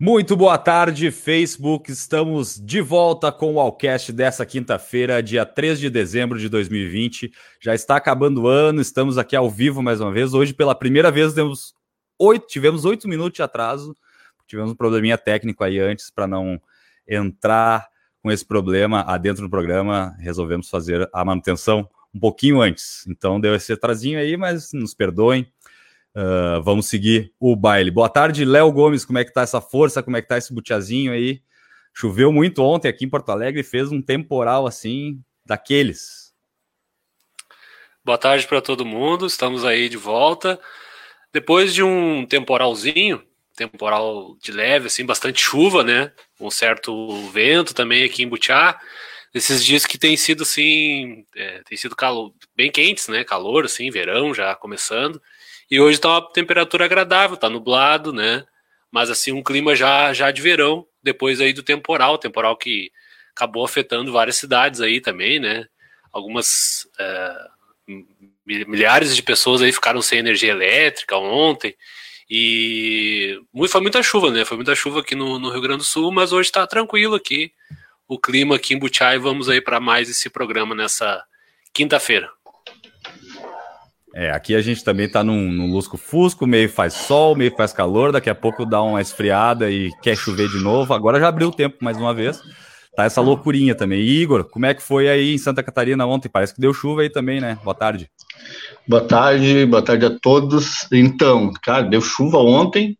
Muito boa tarde, Facebook. Estamos de volta com o Allcast dessa quinta-feira, dia 3 de dezembro de 2020. Já está acabando o ano, estamos aqui ao vivo mais uma vez. Hoje, pela primeira vez, temos oito, tivemos oito minutos de atraso. Tivemos um probleminha técnico aí antes para não entrar com esse problema adentro do programa. Resolvemos fazer a manutenção um pouquinho antes. Então deu esse atrasinho aí, mas nos perdoem. Uh, vamos seguir o baile. Boa tarde, Léo Gomes. Como é que tá essa força? Como é que tá esse butiazinho aí? Choveu muito ontem aqui em Porto Alegre, fez um temporal assim daqueles. Boa tarde para todo mundo. Estamos aí de volta. Depois de um temporalzinho, temporal de leve, assim, bastante chuva, né? Um certo vento também aqui em Butiá. Esses dias que tem sido assim, é, tem sido calor, bem quentes, né? Calor, assim, verão já começando. E hoje tá uma temperatura agradável, tá nublado, né? Mas assim, um clima já, já de verão, depois aí do temporal, temporal que acabou afetando várias cidades aí também, né? Algumas é, milhares de pessoas aí ficaram sem energia elétrica ontem. E foi muita chuva, né? Foi muita chuva aqui no, no Rio Grande do Sul, mas hoje está tranquilo aqui. O clima aqui em Butiá e vamos aí para mais esse programa nessa quinta-feira. É, aqui a gente também tá num, num lusco-fusco, meio faz sol, meio faz calor, daqui a pouco dá uma esfriada e quer chover de novo. Agora já abriu o tempo mais uma vez. Tá essa loucurinha também. Igor, como é que foi aí em Santa Catarina ontem? Parece que deu chuva aí também, né? Boa tarde. Boa tarde, boa tarde a todos. Então, cara, deu chuva ontem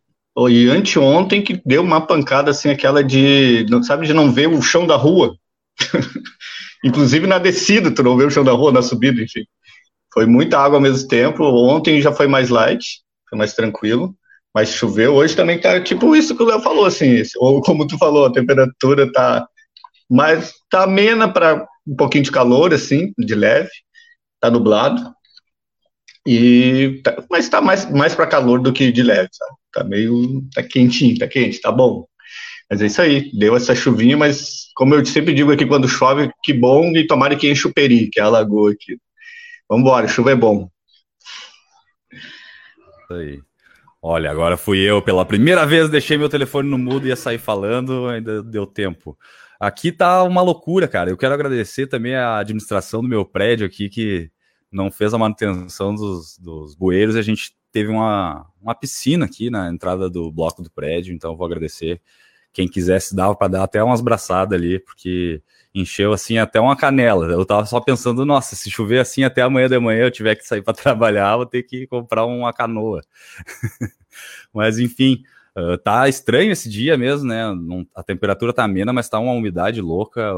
e anteontem que deu uma pancada assim, aquela de, sabe, de não ver o chão da rua. Inclusive na descida, tu não vê o chão da rua, na subida, enfim. Foi muita água ao mesmo tempo. Ontem já foi mais light, foi mais tranquilo. Mas choveu. Hoje também tá tipo isso que o Léo falou, assim. Ou como tu falou, a temperatura tá mais tá amena para um pouquinho de calor, assim, de leve. Tá nublado. E tá, mas tá mais, mais para calor do que de leve, sabe? Tá meio. tá quentinho, tá quente, tá bom. Mas é isso aí, deu essa chuvinha, mas como eu sempre digo aqui, quando chove, que bom, e tomara que enche o peri, que é a lagoa aqui. Vambora, chuva é bom. Isso aí. Olha, agora fui eu pela primeira vez, deixei meu telefone no mudo e ia sair falando, ainda deu tempo. Aqui tá uma loucura, cara. Eu quero agradecer também a administração do meu prédio aqui, que não fez a manutenção dos, dos bueiros. A gente teve uma, uma piscina aqui na entrada do bloco do prédio, então vou agradecer. Quem quisesse, dava para dar até umas braçadas ali, porque encheu assim até uma canela. Eu tava só pensando, nossa, se chover assim até amanhã de manhã eu tiver que sair para trabalhar, vou ter que comprar uma canoa. mas enfim, uh, tá estranho esse dia mesmo, né? A temperatura tá amena, mas tá uma umidade louca.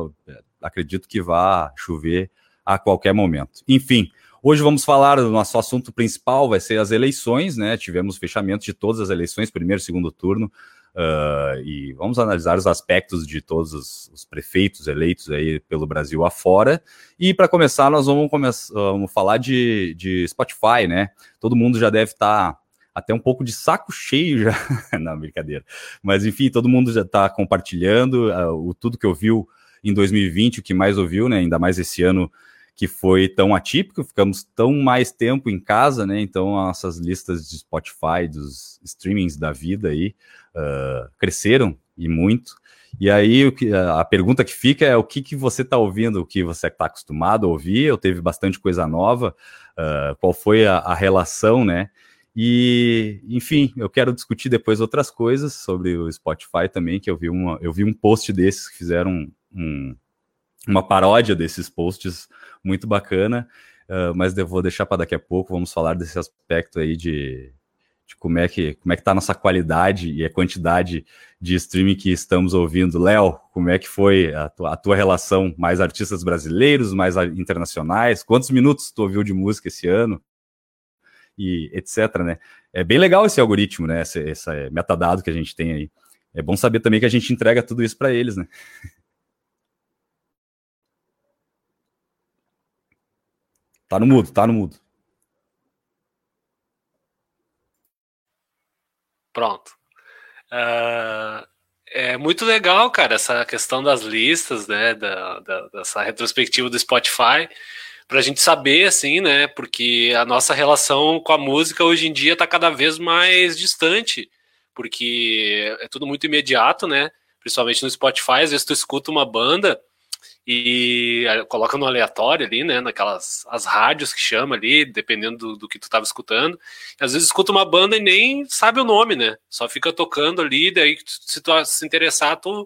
Acredito que vá chover a qualquer momento. Enfim, Hoje vamos falar do nosso assunto principal, vai ser as eleições, né? Tivemos fechamento de todas as eleições, primeiro e segundo turno. Uh, e vamos analisar os aspectos de todos os, os, prefeitos eleitos aí pelo Brasil afora. E para começar, nós vamos, come vamos falar de, de, Spotify, né? Todo mundo já deve estar tá até um pouco de saco cheio já. Não, brincadeira. Mas enfim, todo mundo já está compartilhando uh, o tudo que ouviu em 2020, o que mais ouviu, né? Ainda mais esse ano que foi tão atípico, ficamos tão mais tempo em casa, né? Então, nossas listas de Spotify, dos streamings da vida aí, uh, cresceram e muito. E aí, a pergunta que fica é o que, que você está ouvindo, o que você está acostumado a ouvir, eu teve bastante coisa nova, uh, qual foi a, a, relação, né? E, enfim, eu quero discutir depois outras coisas sobre o Spotify também, que eu vi, uma, eu vi um post desses que fizeram um, uma paródia desses posts muito bacana, uh, mas eu vou deixar para daqui a pouco, vamos falar desse aspecto aí de, de como é que como é que está a nossa qualidade e a quantidade de streaming que estamos ouvindo. Léo, como é que foi a tua, a tua, relação? Mais artistas brasileiros, mais internacionais? Quantos minutos tu ouviu de música esse ano? E etc, né? É bem legal esse algoritmo, né? Esse, esse metadado que a gente tem aí. É bom saber também que a gente entrega tudo isso para eles, né? Tá no mudo, tá no mudo. Pronto. Uh, é muito legal, cara, essa questão das listas, né, da, da, dessa retrospectiva do Spotify, pra gente saber, assim, né, porque a nossa relação com a música hoje em dia tá cada vez mais distante, porque é tudo muito imediato, né? Principalmente no Spotify, às vezes tu escuta uma banda e coloca no aleatório ali, né? Naquelas as rádios que chama ali, dependendo do, do que tu tava escutando. E às vezes escuta uma banda e nem sabe o nome, né? Só fica tocando ali, daí se tu se interessar, tu,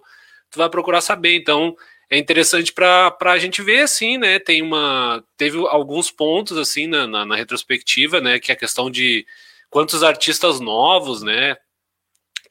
tu vai procurar saber. Então é interessante para a gente ver, assim, né? Tem uma. Teve alguns pontos assim na, na, na retrospectiva, né? Que é a questão de quantos artistas novos, né?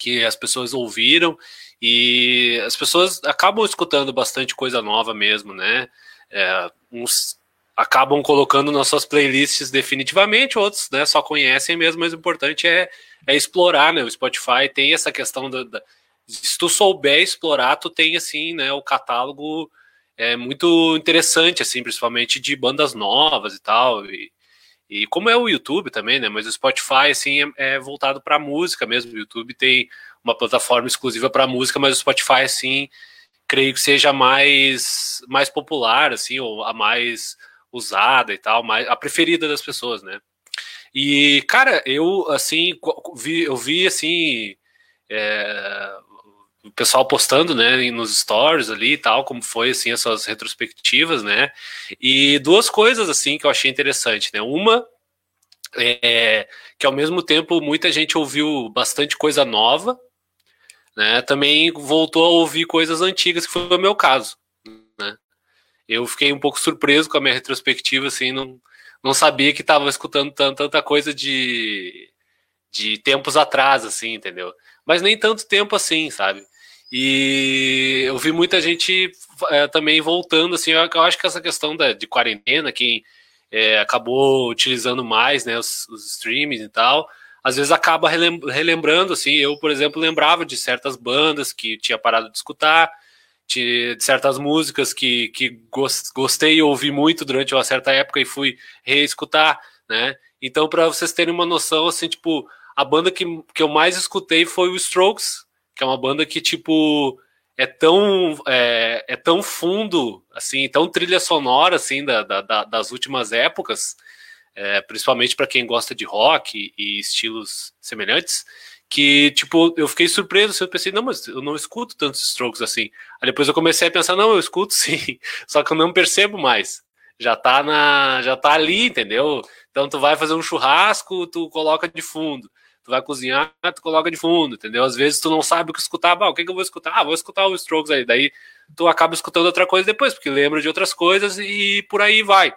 Que as pessoas ouviram e as pessoas acabam escutando bastante coisa nova mesmo, né? É, uns acabam colocando nas suas playlists definitivamente, outros né, só conhecem mesmo, mas o importante é, é explorar, né? O Spotify tem essa questão da, da, Se tu souber explorar, tu tem assim, né? O catálogo é muito interessante, assim, principalmente de bandas novas e tal. E, e como é o YouTube também, né? Mas o Spotify, assim, é, é voltado para música mesmo. O YouTube tem uma plataforma exclusiva para música, mas o Spotify, assim, creio que seja mais, mais popular, assim, ou a mais usada e tal, mais, a preferida das pessoas, né? E, cara, eu, assim, vi, eu vi, assim, é, o pessoal postando, né, nos stories ali e tal, como foi, assim, as suas retrospectivas, né? E duas coisas, assim, que eu achei interessante, né? Uma é que, ao mesmo tempo, muita gente ouviu bastante coisa nova, né, também voltou a ouvir coisas antigas, que foi o meu caso. Né? Eu fiquei um pouco surpreso com a minha retrospectiva, assim, não, não sabia que estava escutando tanta, coisa de, de tempos atrás, assim, entendeu? Mas nem tanto tempo assim, sabe? E eu vi muita gente é, também voltando, assim, eu, eu, acho que essa questão da, de quarentena, quem é, acabou utilizando mais, né, os, os streamings e tal, às vezes acaba relembrando, assim, eu, por exemplo, lembrava de certas bandas que tinha parado de escutar, de, de certas músicas que, que gostei e ouvi muito durante uma certa época e fui reescutar, né? Então, para vocês terem uma noção, assim, tipo, a banda que, que eu mais escutei foi o Strokes, que é uma banda que, tipo, é tão, é, é tão fundo, assim, tão trilha sonora, assim, da, da, das últimas épocas, é, principalmente para quem gosta de rock e estilos semelhantes, que, tipo, eu fiquei surpreso, assim, eu pensei, não, mas eu não escuto tantos strokes assim. Aí depois eu comecei a pensar, não, eu escuto sim, só que eu não percebo mais. Já tá na, já tá ali, entendeu? Então tu vai fazer um churrasco, tu coloca de fundo. Tu vai cozinhar, tu coloca de fundo, entendeu? Às vezes tu não sabe o que escutar, ah, o que, que eu vou escutar? Ah, vou escutar o Strokes aí. Daí tu acaba escutando outra coisa depois, porque lembra de outras coisas e por aí vai.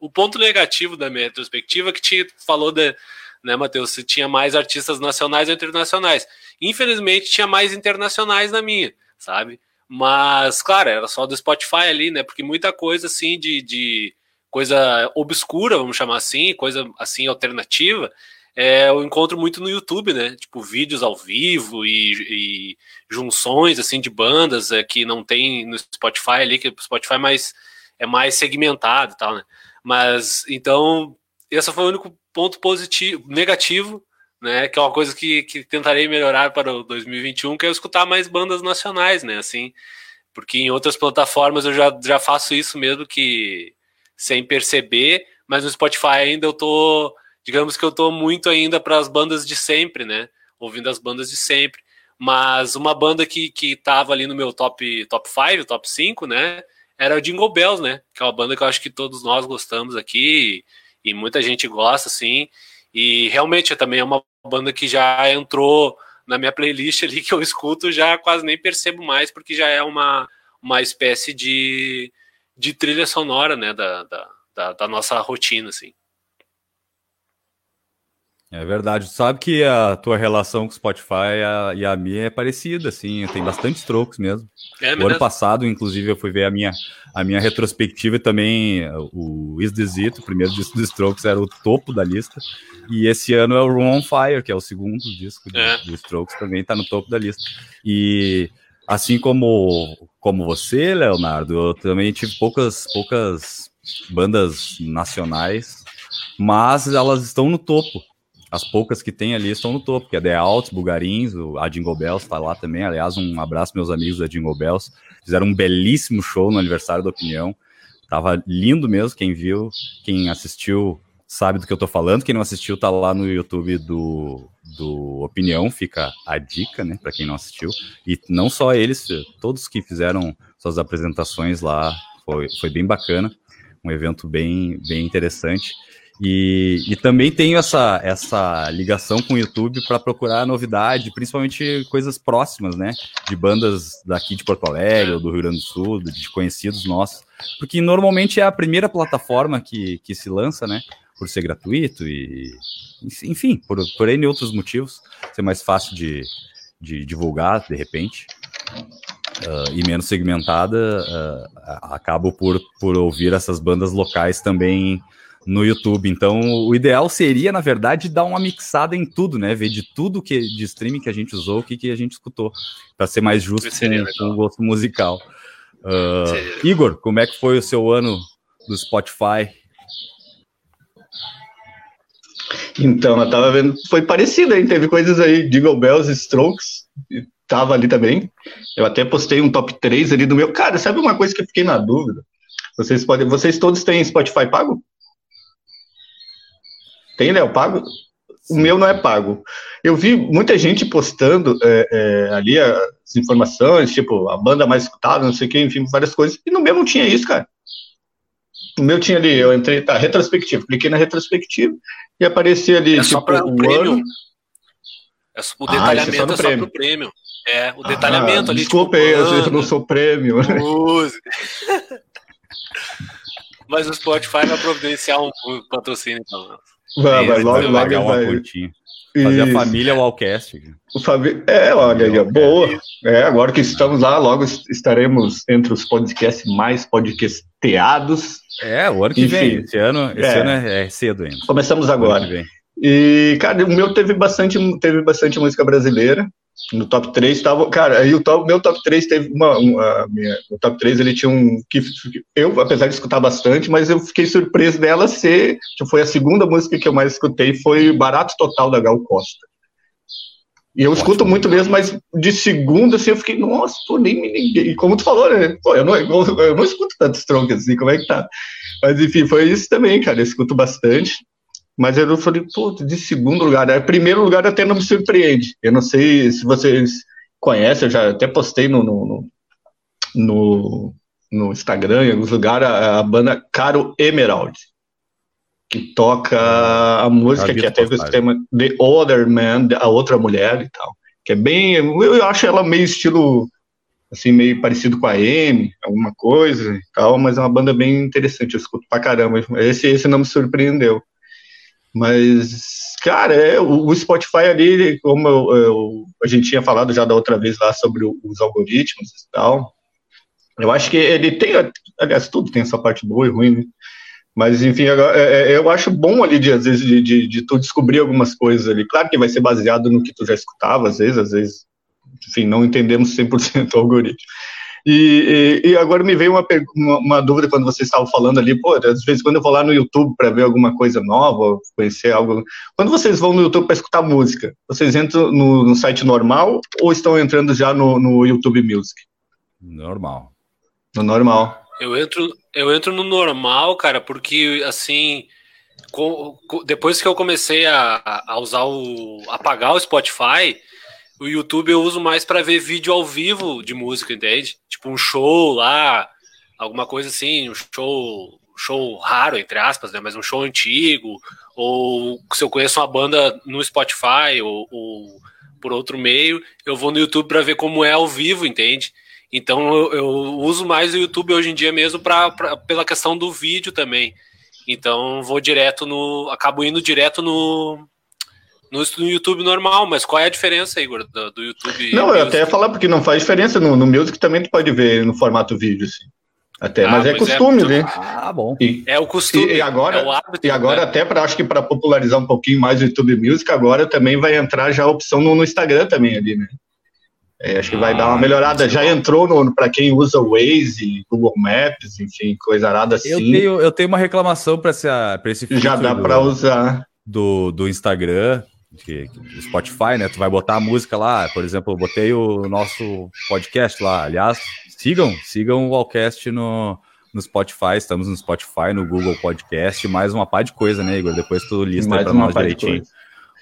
O ponto negativo da minha retrospectiva é que tinha, falou de, né, Matheus, se tinha mais artistas nacionais ou internacionais. Infelizmente, tinha mais internacionais na minha, sabe? Mas, claro, era só do Spotify ali, né? Porque muita coisa assim de, de coisa obscura, vamos chamar assim, coisa assim alternativa, é, eu encontro muito no YouTube, né? Tipo, vídeos ao vivo e, e junções assim de bandas é, que não tem no Spotify ali, que o Spotify é mais, é mais segmentado e tal, né? Mas então, esse foi o único ponto positivo, negativo, né? Que é uma coisa que, que tentarei melhorar para o 2021, que é eu escutar mais bandas nacionais, né? Assim, porque em outras plataformas eu já, já faço isso mesmo que sem perceber, mas no Spotify ainda eu tô, digamos que eu tô muito ainda para as bandas de sempre, né? Ouvindo as bandas de sempre. Mas uma banda que, que tava ali no meu top top 5, top 5, né? era o Jingle Bells, né? Que é uma banda que eu acho que todos nós gostamos aqui e, e muita gente gosta, assim. E realmente também é uma banda que já entrou na minha playlist ali que eu escuto, já quase nem percebo mais, porque já é uma, uma espécie de, de trilha sonora, né? Da, da, da, da nossa rotina, assim. É verdade. Tu sabe que a tua relação com o Spotify a, e a minha é parecida, assim. Tem bastante strokes mesmo. É o ano passado, inclusive, eu fui ver a minha, a minha retrospectiva e também o Is This It, o primeiro disco dos Strokes, era o topo da lista. E esse ano é o Room on Fire, que é o segundo disco é. do, do Strokes, também está no topo da lista. E assim como, como você, Leonardo, eu também tive poucas, poucas bandas nacionais, mas elas estão no topo as poucas que tem ali estão no topo, que é The Alts, Bugarins, a Jingle Bells está lá também. Aliás, um abraço meus amigos da Jingle Bells. Fizeram um belíssimo show no aniversário da Opinião. Tava lindo mesmo, quem viu, quem assistiu sabe do que eu tô falando. Quem não assistiu, tá lá no YouTube do, do Opinião, fica a dica, né, para quem não assistiu. E não só eles, todos que fizeram suas apresentações lá, foi, foi bem bacana, um evento bem, bem interessante. E, e também tenho essa, essa ligação com o YouTube para procurar novidade, principalmente coisas próximas, né? De bandas daqui de Porto Alegre ou do Rio Grande do Sul, de conhecidos nossos. Porque normalmente é a primeira plataforma que, que se lança, né? Por ser gratuito e, enfim, por, por N outros motivos, ser mais fácil de, de divulgar, de repente. Uh, e menos segmentada, uh, acabo por, por ouvir essas bandas locais também no YouTube. Então, o ideal seria, na verdade, dar uma mixada em tudo, né? Ver de tudo que de streaming que a gente usou, o que, que a gente escutou, para ser mais justo com, com, o gosto musical. Uh, Igor, como é que foi o seu ano do Spotify? Então, eu tava vendo, foi parecido, hein? Teve coisas aí, Jingle Bells, Strokes, tava ali também. Eu até postei um top 3 ali do meu. Cara, sabe uma coisa que eu fiquei na dúvida? Vocês podem, vocês todos têm Spotify pago? Tem, Léo, pago? O meu não é pago. Eu vi muita gente postando é, é, ali as informações, tipo, a banda mais escutada, não sei o que, enfim, várias coisas. E no meu não tinha isso, cara. No meu tinha ali, eu entrei, tá, retrospectiva, cliquei na retrospectiva e aparecia ali, é tipo, só o prêmio. ano. É só, o ah, detalhamento ah, é, só, é só pro prêmio. É, o detalhamento ah, ali. Desculpa, tipo, eu, eu não sou prêmio. Mas o Spotify vai providenciar um, um patrocínio, então. Vai, vai, logo, logo vai. Fazer a família Wallcast. O Fabi... É, olha aí, boa. É, agora que estamos lá, logo estaremos entre os podcasts mais podcasteados. É, o ano que Enfim, vem. Esse ano, esse é. ano é, é cedo ainda. Começamos agora. E, cara, o meu teve bastante, teve bastante música brasileira no top 3 estava, cara, aí o top, meu top 3 teve uma, uma minha, o top 3 ele tinha um que eu, apesar de escutar bastante, mas eu fiquei surpreso dela ser, que foi a segunda música que eu mais escutei, foi Barato Total da Gal Costa. E eu escuto muito mesmo, mas de segunda, assim, eu fiquei, nossa, pô, nem me ninguém. E como tu falou, né? Pô, eu não, eu não escuto tanto Strong assim, como é que tá? Mas enfim, foi isso também, cara. Eu escuto bastante. Mas eu falei, pô, de segundo lugar. É, primeiro lugar até não me surpreende. Eu não sei se vocês conhecem, eu já até postei no, no, no, no Instagram, em alguns lugares, a, a, banda Caro Emerald, que toca a música que até o tema The Other Man, a outra mulher e tal. Que é bem. Eu acho ela meio estilo assim, meio parecido com a M, alguma coisa e tal, mas é uma banda bem interessante, eu escuto pra caramba. Esse, esse não me surpreendeu. Mas, cara, é, o, Spotify ali, como eu, eu, a gente tinha falado já da outra vez lá sobre os algoritmos e tal, eu acho que ele tem, aliás, tudo tem essa parte boa e ruim, né? Mas, enfim, é, é, eu acho bom ali, de, às vezes, de, de, de, tu descobrir algumas coisas ali. Claro que vai ser baseado no que tu já escutava, às vezes, às vezes, enfim, não entendemos 100% o algoritmo. E, e, e, agora me veio uma, uma, uma, dúvida quando vocês estavam falando ali, pô, às vezes quando eu vou lá no YouTube para ver alguma coisa nova, conhecer algo. Quando vocês vão no YouTube para escutar música, vocês entram no, no, site normal ou estão entrando já no, no YouTube Music? Normal. No normal. Eu entro, eu entro no normal, cara, porque assim. Com, com, depois que eu comecei a, a usar o. apagar o Spotify, o YouTube eu uso mais para ver vídeo ao vivo de música, entende? Tipo um show lá, alguma coisa assim, um show, show raro, entre aspas, né? Mas um show antigo, ou se eu conheço uma banda no Spotify ou, ou por outro meio, eu vou no YouTube para ver como é ao vivo, entende? Então eu, eu, uso mais o YouTube hoje em dia mesmo pra, pra, pela questão do vídeo também. Então vou direto no. acabo indo direto no, no, no, YouTube normal, mas qual é a diferença, Igor, do, do YouTube? Não, eu até ia falar, porque não faz diferença. No, no Music também tu pode ver no formato vídeo, assim. Até, ah, mas é costume, é, né? Ah, bom. E, é o costume. E, agora, é o hábito, e agora né? até para acho que para popularizar um pouquinho mais o YouTube Music, agora também vai entrar já a opção no, no Instagram também ali, né? É, acho que ah, vai dar uma melhorada. Já entrou para quem usa o Waze, Google Maps, enfim, coisa arada assim. Eu tenho, eu tenho uma reclamação para esse Já dá para usar. Do, do Instagram que, que, Spotify, né? Tu vai botar a música lá, por exemplo, eu botei o nosso podcast lá. Aliás, sigam, sigam o Wallcast no, no Spotify, estamos no Spotify, no Google Podcast, mais uma par de coisa, né, Igor? Depois tu lista para uma nós pá direitinho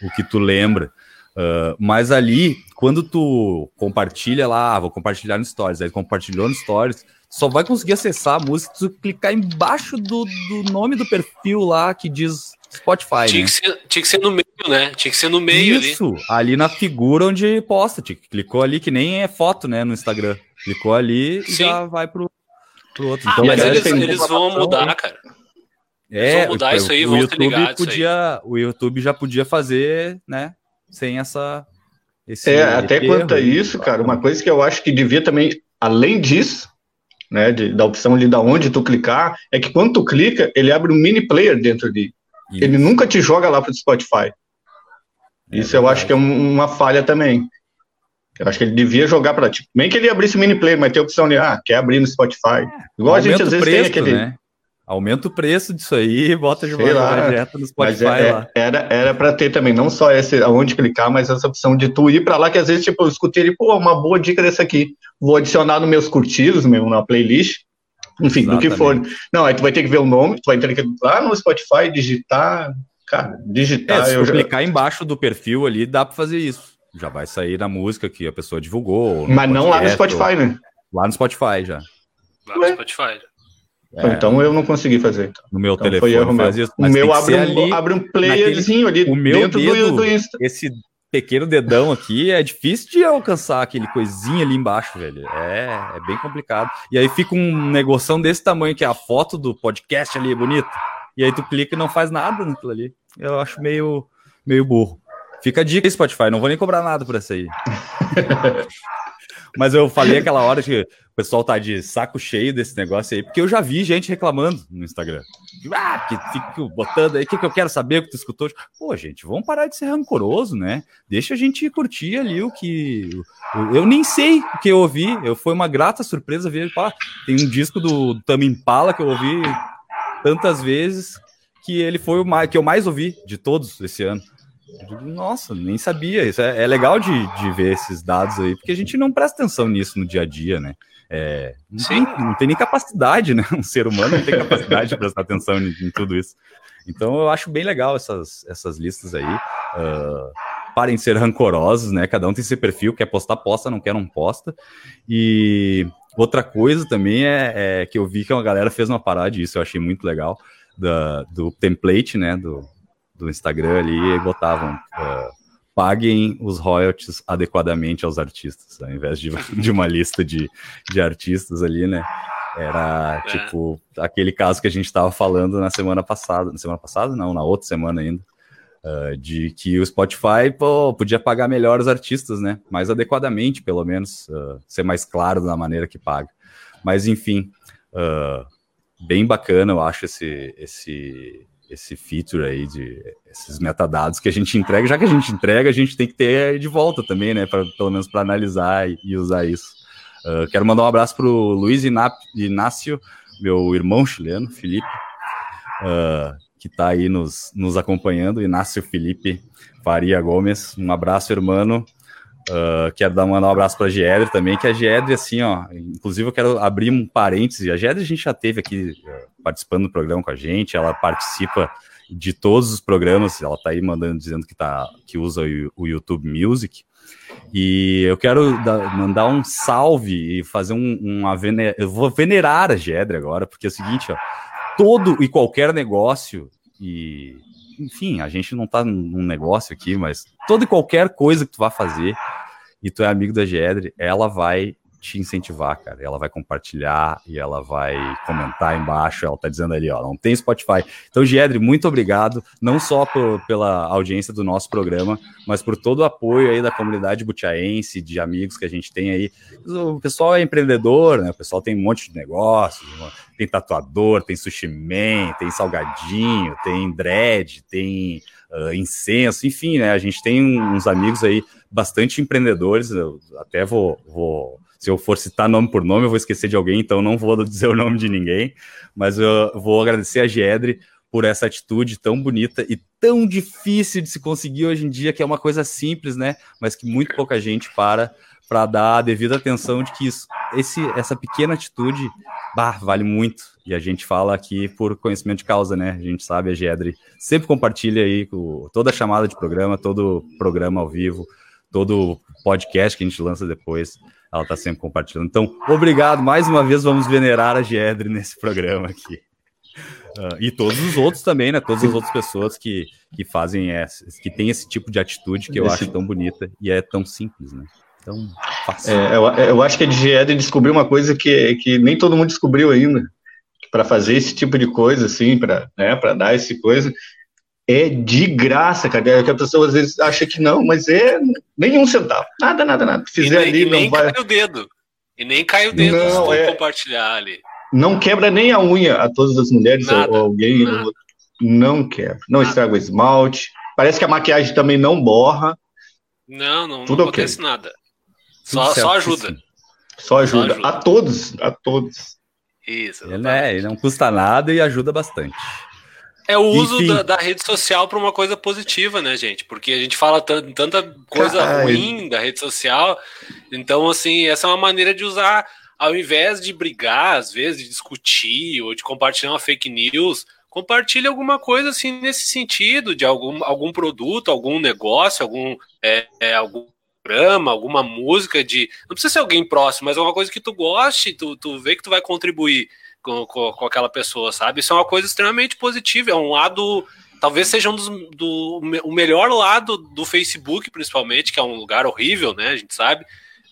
o que tu lembra. Uh, mas ali, quando tu compartilha lá, ah, vou compartilhar no Stories, aí compartilhou no Stories, só vai conseguir acessar a música se tu clicar embaixo do, do nome do perfil lá que diz Spotify, Tinha né? que, ser, tinha que ser no meio, né? Tinha que ser no meio ali. Isso, ali. na figura onde posta, clicou ali que nem é foto, né, no Instagram. Clicou ali e Sim. já vai pro, pro outro. Ah, Então, Mas aliás, eles, tem eles vão mudar, cara. É, vão mudar o- isso aí, o vão YouTube podia, o YouTube já podia fazer, né, sem essa esse É, até erro quanto a isso, cara, uma coisa que eu acho que devia também, além disso, né, de- da opção ali da onde tu clicar, é que quando tu clica, ele abre um mini player dentro de. Isso. Ele nunca te joga lá pro Spotify. É Isso eu verdade. acho que é um- uma falha também. Eu acho que ele devia jogar para tipo, nem que ele abrisse o mini player, mas tem a opção de, ah, quer abrir no Spotify. Igual a gente às o vezes preço, tem aquele. né? Aumenta o preço disso aí e bota de lá. volta direto no Spotify é- lá. é- era era para ter também não só esse aonde clicar, mas essa opção de tu ir para lá que às vezes tipo eu escutei ele, pô, uma boa dica dessa aqui. Vou adicionar nos meus curtidos, mesmo na playlist. Enfim, do que for. Não, aí tu vai ter que ver o nome, tu vai ter que ir lá no Spotify digitar, cara, digitar. É, se eu tu já- clicar embaixo do perfil ali, dá pra fazer isso. Já vai sair na música que a pessoa divulgou. Mas não lá no podcast, Spotify, né? ou- Lá no Spotify já. Lá no Ué? Spotify. É, Então eu não consegui fazer. no meu Então telefone erro meu. faz isso. O meu abre um, ali, abre um playerzinho ali o meu dentro dedo- do, do Insta. esse pequeno dedão aqui é difícil de alcançar aquele coisinha ali embaixo, velho. É, é bem complicado. E aí fica um negoção desse tamanho que é a foto do podcast ali, bonita. E aí tu clica e não faz nada naquilo ali. Eu acho meio, meio burro. Fica a dica aí, Spotify, não vou nem cobrar nada por essa aí. Mas eu falei aquela hora que pessoal tá de saco cheio desse negócio aí, porque eu já vi gente reclamando no Instagram. Ah, que fico botando aí, o que, que eu quero saber o que tu escutou? Pô, gente, vamos parar de ser rancoroso, né? Deixa a gente curtir ali o que. Eu nem sei o que eu ouvi. Eu foi uma grata surpresa ver. Pá, tem um disco do Tame Impala que eu ouvi tantas vezes que ele foi o mais, que eu mais ouvi de todos esse ano. Nossa, nem sabia. Isso é, é legal de, de ver esses dados aí, porque a gente não presta atenção nisso no dia a dia, né? É, não, Sim. tem, não tem nem capacidade, né? Um ser humano não tem capacidade de prestar atenção em, em tudo isso. Então eu acho bem legal essas, essas listas aí. Ah, parem de ser rancorosos, né? Cada um tem seu perfil, quer postar, posta, não quer, não posta. E outra coisa também é, é que eu vi que uma galera fez uma parada disso, eu achei muito legal, da, do template, né? Do, do Instagram ali, e botavam. ah, paguem os royalties adequadamente aos artistas, ao invés de, de uma lista de, de artistas ali, né? Era É. tipo aquele caso que a gente estava falando na semana passada. Na semana passada? Não, na outra semana ainda. ah, de que o Spotify pô, podia pagar melhor os artistas, né? Mais adequadamente, pelo menos, ah, ser mais claro na maneira que paga. Mas enfim, ah, bem bacana, eu acho esse, esse, esse feature aí de esses metadados que a gente entrega. Já que a gente entrega, a gente tem que ter de volta também, né? Pra, pelo menos para analisar e, usar isso. Ah, quero mandar um abraço para o Luiz Iná- Inácio, meu irmão chileno, Felipe, ah, que está aí nos, nos acompanhando. Inácio Felipe Faria Gomes, um abraço, irmão. Uh, quero dar mandar um abraço para a Giedre também, que a Giedre, assim, ó, inclusive eu quero abrir um parêntese. A Giedre a gente já teve aqui uh, participando do programa com a gente, ela participa de todos os programas, ela tá aí mandando, dizendo que, tá, que usa o, YouTube Music. E eu quero dar- mandar um salve e fazer um, uma vener... Eu vou venerar a Giedre agora, porque é o seguinte, ó, todo e qualquer negócio, e enfim, a gente não tá num negócio aqui, mas toda e qualquer coisa que tu vá fazer e tu é amigo da Giedre, ela vai te incentivar, cara. Ela vai compartilhar e ela vai comentar embaixo. Ela tá dizendo ali, ó, não tem Spotify. Então, Giedre, muito obrigado, não só por- pela audiência do nosso programa, mas por todo o apoio aí da comunidade butiaense, de amigos que a gente tem aí. O pessoal é empreendedor, né? O pessoal tem um monte de negócios, tem tatuador, tem sushi man, tem salgadinho, tem dread, tem ah, incenso, enfim, né? A gente tem uns amigos aí bastante empreendedores. Eu até vou, vou, se eu for citar nome por nome, eu vou esquecer de alguém, então não vou dizer o nome de ninguém. Mas eu vou agradecer a Giedre por essa atitude tão bonita e tão difícil de se conseguir hoje em dia, que é uma coisa simples, né? Mas que muito pouca gente para para dar a devida atenção de que isso, esse, essa pequena atitude bah, vale muito. E a gente fala aqui por conhecimento de causa, né? A gente sabe, a Gedre sempre compartilha aí toda a chamada de programa, todo programa ao vivo, todo podcast que a gente lança depois, ela está sempre compartilhando. Então, obrigado. Mais uma vez, vamos venerar a Gedre nesse programa aqui. Uh, e todos os outros também, né? Todas as outras pessoas que, que fazem essa, que tem esse tipo de atitude que eu esse... acho tão bonita e é tão simples, né? Tão fácil. É, eu, eu, acho que a Diede descobriu uma coisa que, que nem todo mundo descobriu ainda. Para fazer esse tipo de coisa, assim, para né, dar esse coisa, é de graça, cara. Que a pessoa às vezes acha que não, mas é nenhum centavo. Nada, nada, nada. Fizer nem, ali, não nem vai. cai o dedo. E nem cai o dedo não, é... compartilhar ali. Não quebra nem a unha a todas as mulheres nada, ou alguém. Nada. Não quebra. Não nada. estraga o esmalte. Parece que a maquiagem também não borra. Não, não, Tudo não acontece okay. nada. Só, só ajuda. Só ajuda. Só ajuda. A todos, a todos. Isso. Ele, é, não custa nada e ajuda bastante. É o uso da, da, rede social para uma coisa positiva, né, gente? Porque a gente fala tanta coisa Caralho. ruim da rede social. Então, assim, essa é uma maneira de usar, ao invés de brigar, às vezes, de discutir ou de compartilhar uma fake news, compartilhe alguma coisa assim nesse sentido, de algum, algum produto, algum negócio, algum, é, é, algum programa, alguma música de. Não precisa ser alguém próximo, mas alguma coisa que tu goste, tu, tu vê que tu vai contribuir com, com, com, aquela pessoa, sabe? Isso é uma coisa extremamente positiva, é um lado. Talvez seja um dos, do, o melhor lado do Facebook, principalmente, que é um lugar horrível, né? A gente sabe.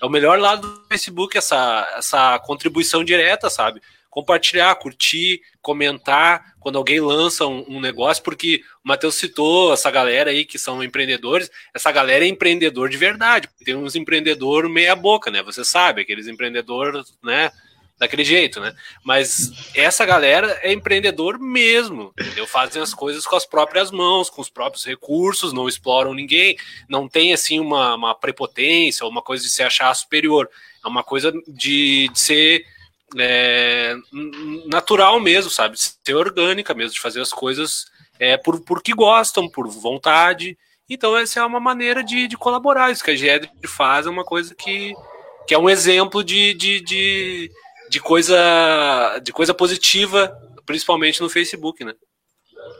É o melhor lado do Facebook, essa, essa contribuição direta, sabe? compartilhar, curtir, comentar quando alguém lança um, um, negócio, porque o Matheus citou essa galera aí que são empreendedores, essa galera é empreendedor de verdade, tem uns empreendedor meia boca, né? Você sabe, aqueles empreendedores, né? Daquele jeito, né? Mas essa galera é empreendedor mesmo, entendeu? Fazem as coisas com as próprias mãos, com os próprios recursos, não exploram ninguém, não tem assim uma, uma prepotência, uma coisa de se achar superior. É uma coisa de, de ser é, natural mesmo, sabe? Ser orgânica mesmo, de fazer as coisas é, por, por que gostam, por vontade. Então, essa é uma maneira de, de colaborar. Isso que a GED faz é uma coisa que, que é um exemplo de, de, de, de, coisa, de coisa positiva, principalmente no Facebook, né?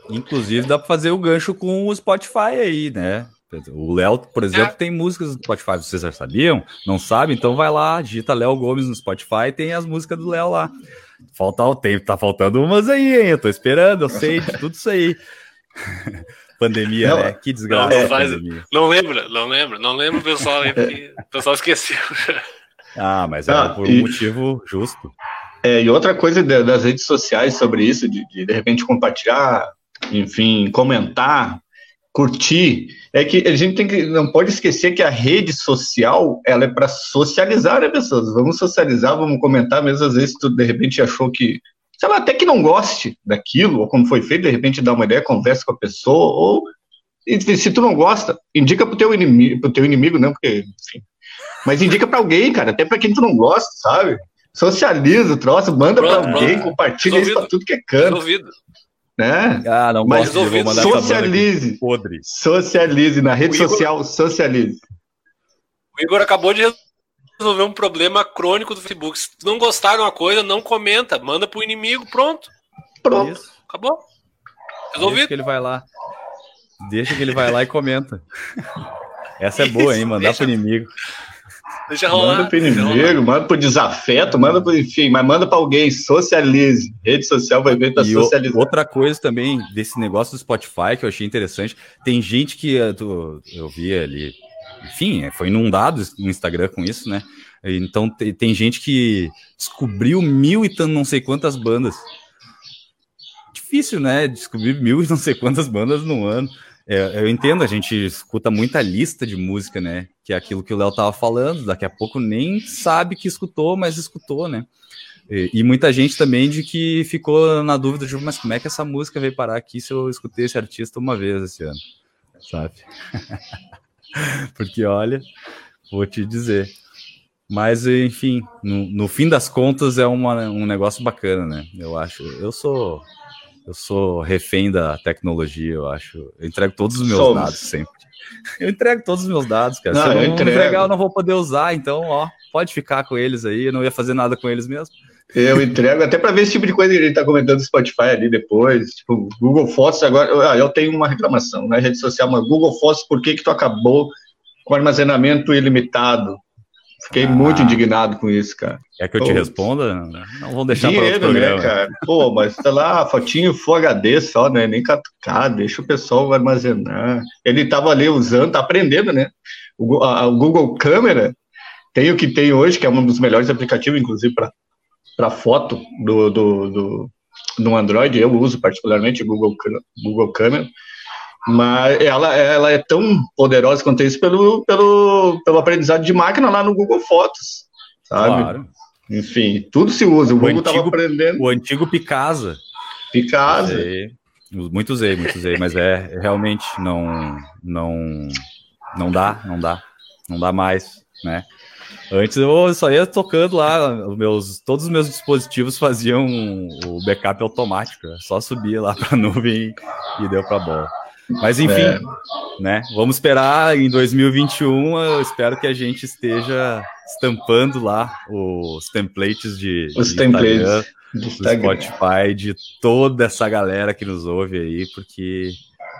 Inclusive, dá para fazer o gancho com o Spotify aí, né? O Léo, por exemplo, é. tem músicas do Spotify, vocês já sabiam? Não sabe? Então vai lá, digita Léo Gomes no Spotify tem as músicas do Léo lá. Falta o tempo, tá faltando umas aí, hein? Eu tô esperando, eu sei de tudo isso aí. pandemia, não, né? Que desgraça. Não, faz, não lembra, não lembra, não lembra o pessoal o pessoal esqueceu. ah, mas é por um e, motivo justo. É, e outra coisa das redes sociais sobre isso, de, de de repente compartilhar, enfim, comentar, curtir, é que a gente tem que, não pode esquecer que a rede social, ela é para socializar as né, pessoas. Vamos socializar, vamos comentar, mesmo às vezes tu de repente achou que, sei lá, até que não goste daquilo, ou como foi feito, de repente dá uma ideia, conversa com a pessoa, ou se tu não gosta, indica pro teu inimigo, pro teu inimigo, não, porque, enfim. Mas indica para alguém, cara, até para quem tu não gosta, sabe? Socializa o troço, manda para alguém, compartilha Resolvido. isso para tudo que é canto. Resolvido né? Ah, não Mas gosto, vou socialize. Podre. Socialize na rede Igor, social, socialize. O Igor acabou de resolver um problema crônico do Facebook. Se não gostar de uma coisa, não comenta, manda pro inimigo, pronto. Pronto. Isso. Acabou. Resolvido. Deixa que ele vai lá. Deixa que ele vai lá e comenta. Essa é boa, hein? Mandar Deixa... pro inimigo. Deixa rolar. Manda pro inimigo, manda pro desafeto, manda pro, enfim, mas manda para alguém, socialize. Rede social vai ver tá socializando. Outra coisa também desse negócio do Spotify que eu achei interessante, tem gente que eh, eu, eu vi ali, enfim, foi inundado no Instagram com isso, né? Então tem, tem gente que descobriu mil e não sei quantas bandas. Difícil, né? Descobrir mil e não sei quantas bandas no ano. É, eu entendo, a gente escuta muita lista de música, né? Que é aquilo que o Léo tava falando, daqui a pouco nem sabe que escutou, mas escutou, né? E, e, muita gente também de que ficou na dúvida de, mas como é que essa música veio parar aqui se eu escutei esse artista uma vez esse ano, sabe? Porque olha, vou te dizer. Mas, enfim, no, no fim das contas é uma, um negócio bacana, né? Eu acho. Eu sou eu sou refém da tecnologia, eu acho. Eu entrego todos os meus Somos. dados sempre. Eu entrego todos os meus dados, cara. Não, Se eu não eu entregar, eu não vou poder usar, então, ó, pode ficar com eles aí. Eu não ia fazer nada com eles mesmo. Eu entrego até para ver esse tipo de coisa que a gente está comentando no Spotify ali depois. Tipo, Google Fotos agora. Ah, eu tenho uma reclamação na rede social, mas Google Fotos, por que, que tu acabou com armazenamento ilimitado? Fiquei ah. muito indignado com isso, cara. Quer que eu Pô, te responda? Não vamos deixar dinheiro, para outro né, cara? Pô, mas tá lá, fotinho Full HD só, né? Nem 4K, deixa o pessoal armazenar. Ele tava ali usando, tá aprendendo, né? O, a, o Google Câmera tem o que tem hoje, que é um dos melhores aplicativos, inclusive, para foto do, do, do, do Android. Eu uso particularmente o Google, Google Câmera. Mas ela, ela é tão poderosa quanto isso pelo, pelo, pelo aprendizado de máquina lá no Google Fotos, sabe? Claro. Enfim, tudo se usa. O, o Google estava aprendendo. O antigo Picasa. Picasa. Muito usei, muito usei, mas é realmente não, não, não dá, não dá, não dá mais, né? Antes eu só ia tocando lá, os meus, todos os meus dispositivos faziam o backup automático, só subia lá para a nuvem e deu para bola. Mas enfim, é. né? Vamos esperar em 2021. Eu espero que a gente esteja estampando lá os templates de, os de templates do Spotify de toda essa galera que nos ouve aí, porque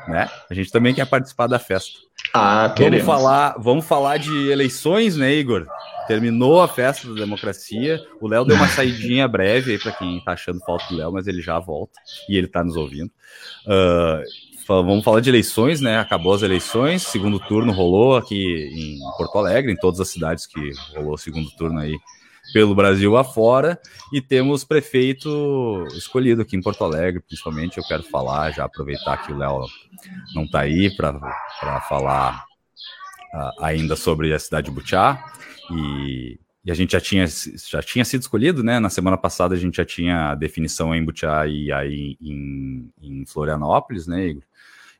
né? A gente também quer participar da festa. Ah, queremos. Vamos falar, vamos falar de eleições, né, Igor? Terminou a festa da democracia. O Léo deu uma saidinha breve aí para quem tá achando falta do Léo, mas ele já volta e ele tá nos ouvindo. Uh, vamos falar de eleições, né? Acabou as eleições, segundo turno rolou aqui em Porto Alegre, em todas as cidades que rolou o segundo turno aí pelo Brasil afora, e temos prefeito escolhido aqui em Porto Alegre, principalmente. Eu quero falar, já aproveitar que o Léo não está aí para falar uh, ainda sobre a cidade de Butiá, e, e, a gente já tinha, já tinha sido escolhido, né? Na semana passada a gente já tinha definição em Butiá e aí em, em Florianópolis, né, Igor?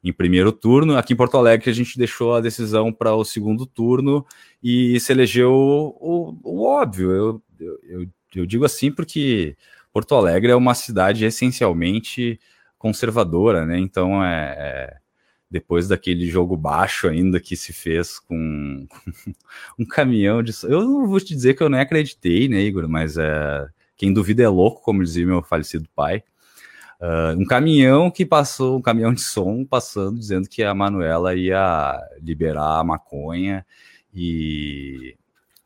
Em primeiro turno. Aqui em Porto Alegre a gente deixou a decisão para o segundo turno e se elegeu o, o óbvio. Eu, eu, eu, digo assim porque Porto Alegre é uma cidade essencialmente conservadora, né? Então é, é depois daquele jogo baixo ainda que se fez com, com, um caminhão de. Eu não vou te dizer que eu nem acreditei, né, Igor? Mas é, quem duvida é louco, como dizia meu falecido pai. Uh, um caminhão que passou, um caminhão de som passando, dizendo que a Manuela ia liberar a maconha e,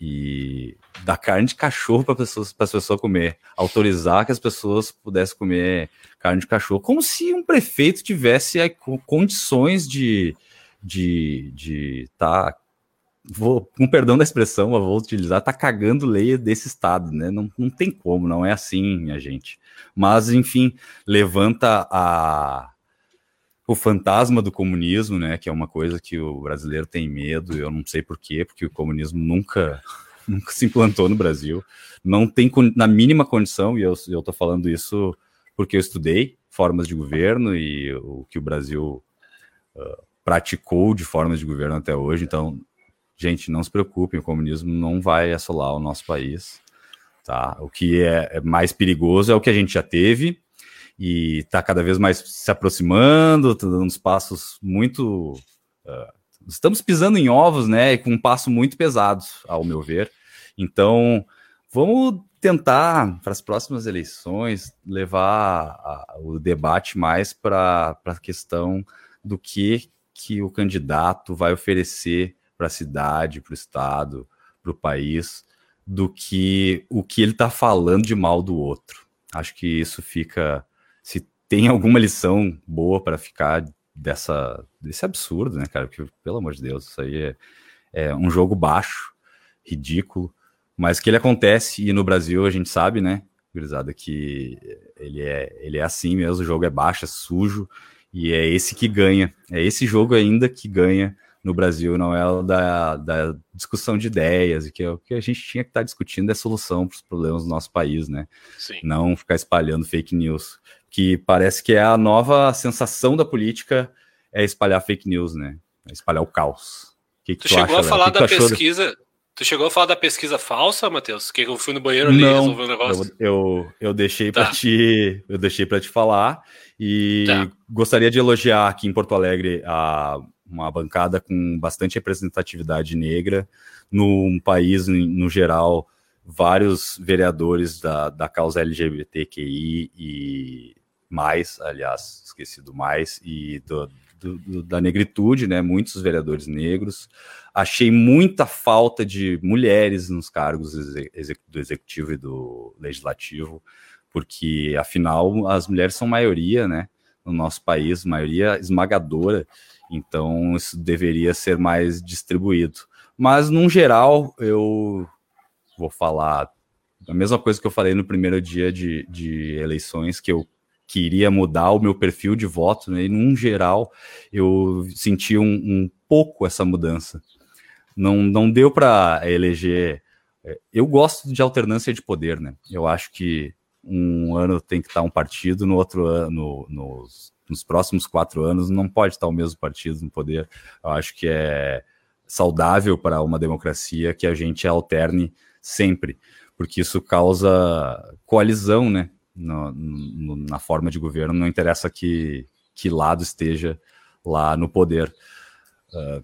e dar carne de cachorro para pessoas, as pessoas comer, autorizar que as pessoas pudessem comer carne de cachorro, como se um prefeito tivesse aí, condições de de de tá vou, com perdão da expressão, eu vou utilizar, tá cagando lei desse estado, né? Não, não tem como, não é assim, minha gente. Mas, enfim, levanta a, o fantasma do comunismo, né? Que é uma coisa que o brasileiro tem medo, eu não sei porquê, porque o comunismo nunca, nunca se implantou no Brasil, não tem na mínima condição, e eu, eu tô falando isso porque eu estudei formas de governo e o que o Brasil uh, praticou de formas de governo até hoje, então gente, não se preocupem, o comunismo não vai assolar o nosso país. Tá? O que é, é mais perigoso é o que a gente já teve e está cada vez mais se aproximando, tá dando uns passos muito. Uh, estamos pisando em ovos, né? Com um passo muito pesado, ao meu ver. Então, vamos tentar, para as próximas eleições, levar a, o debate mais para a questão do que, que o candidato vai oferecer para a cidade, para o estado, para o país, do que o que ele está falando de mal do outro. Acho que isso fica. Se tem alguma lição boa para ficar dessa, desse absurdo, né, cara? Porque, pelo amor de Deus, isso aí é, é um jogo baixo, ridículo, mas que ele acontece e no Brasil a gente sabe, né, Grisada, que ele é, ele é assim mesmo, o jogo é baixo, é sujo, e é esse que ganha. É esse jogo ainda que ganha no Brasil, não é o da, da discussão de ideias, e que é o que a gente tinha que estar tá discutindo é solução para os problemas do nosso país, né? Sim. Não ficar espalhando fake news, que parece que é a nova sensação da política é espalhar fake news, né? É espalhar o caos. Que que tu, tu, chegou acha, a falar da pesquisa. Tu chegou a falar da pesquisa falsa, Matheus? Que eu fui no banheiro ali Não, resolver um negócio. Eu, eu, eu deixei tá. para te, eu deixei para te falar e tá. gostaria de elogiar aqui em Porto Alegre a uma bancada com bastante representatividade negra, num país, no geral, vários vereadores da, da causa LGBTQI e mais, aliás, esqueci do mais, e do, do, da negritude, né? Muitos vereadores negros. Achei muita falta de mulheres nos cargos do executivo e do legislativo, porque afinal as mulheres são maioria, né? No nosso país, maioria esmagadora. Então isso deveria ser mais distribuído. Mas, num geral, eu vou falar a mesma coisa que eu falei no primeiro dia de, de eleições, que eu queria mudar o meu perfil de voto, né? E, num geral, eu senti um, um pouco essa mudança. Não, não deu para eleger. É, eu gosto de alternância de poder, né? Eu acho que um ano tem que estar um partido, no outro ano, nos, nos próximos quatro anos, não pode estar o mesmo partido no poder. Eu acho que é saudável para uma democracia que a gente alterne sempre, porque isso causa coalizão, né? No, no, na forma de governo, não interessa que, que lado esteja lá no poder. Uh,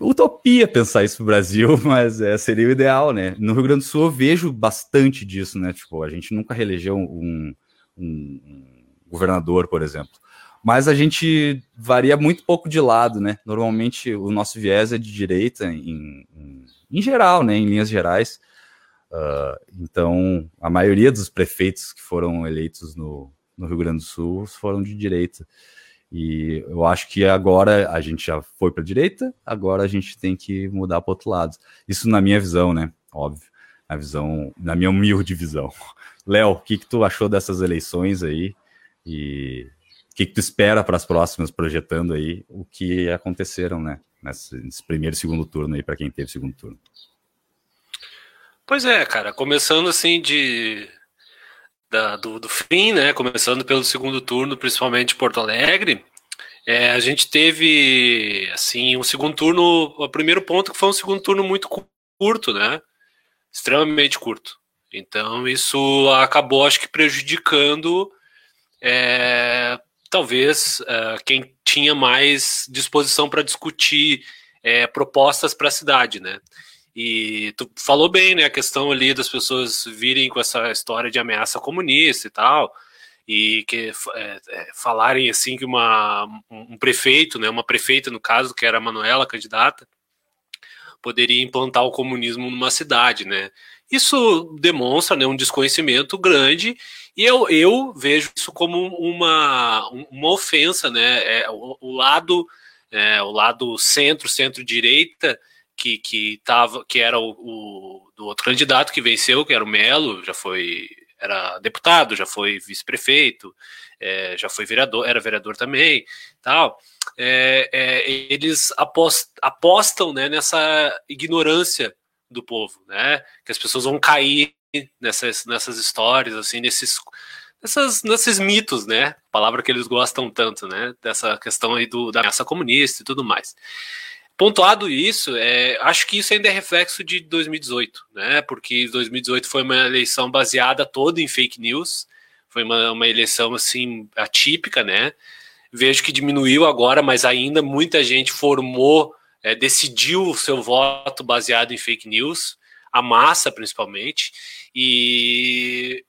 utopia pensar isso no Brasil, mas é, seria o ideal, né? No Rio Grande do Sul eu vejo bastante disso, né? Tipo, a gente nunca reelegeu um, um, um governador, por exemplo mas a gente varia muito pouco de lado, né? Normalmente o nosso viés é de direita em, em, em geral, né? Em linhas gerais. Uh, então, a maioria dos prefeitos que foram eleitos no, no Rio Grande do Sul foram de direita. E eu acho que agora a gente já foi para a direita, agora a gente tem que mudar para outro lado. Isso na minha visão, né? Óbvio. Na visão, na minha humilde visão. Léo, o que, que tu achou dessas eleições aí? E o que, que tu espera para as próximas, projetando aí o que aconteceram, né? Nesse, nesse primeiro e segundo turno aí, para quem teve segundo turno. Pois é, cara, começando assim de. Da, do, do, fim, né? Começando pelo segundo turno, principalmente Porto Alegre. É, a gente teve assim um segundo turno, o primeiro ponto que foi um segundo turno muito curto, né? Extremamente curto. Então isso acabou, acho que prejudicando é, talvez uh, quem tinha mais disposição para discutir é, propostas para a cidade, né? E tu falou bem, né? A questão ali das pessoas virem com essa história de ameaça comunista e tal, e que é, falarem assim que uma, um prefeito, né? Uma prefeita no caso, que era a Manuela, candidata, poderia implantar o comunismo numa cidade, né? Isso demonstra né, um desconhecimento grande e eu, eu vejo isso como uma, uma ofensa, né? É, o, o lado é, o lado centro, centro-direita, que, que, tava, que era o, o, do outro candidato que venceu, que era o Melo, já foi era deputado, já foi vice-prefeito, é, já foi vereador, era vereador também, tal. É, é, eles apost, apostam né, nessa ignorância do povo, né? Que as pessoas vão cair nessas, nessas histórias, assim, nesses, nessas, nesses mitos, né? Palavra que eles gostam tanto, né? Dessa questão aí do, da ameaça comunista e tudo mais. Pontuado isso, é, acho que isso ainda é reflexo de 2018, né? Porque 2018 foi uma eleição baseada toda em fake news, foi uma, uma eleição assim atípica, né? Vejo que diminuiu agora, mas ainda muita gente formou é, decidiu o seu voto baseado em fake news, a massa principalmente, e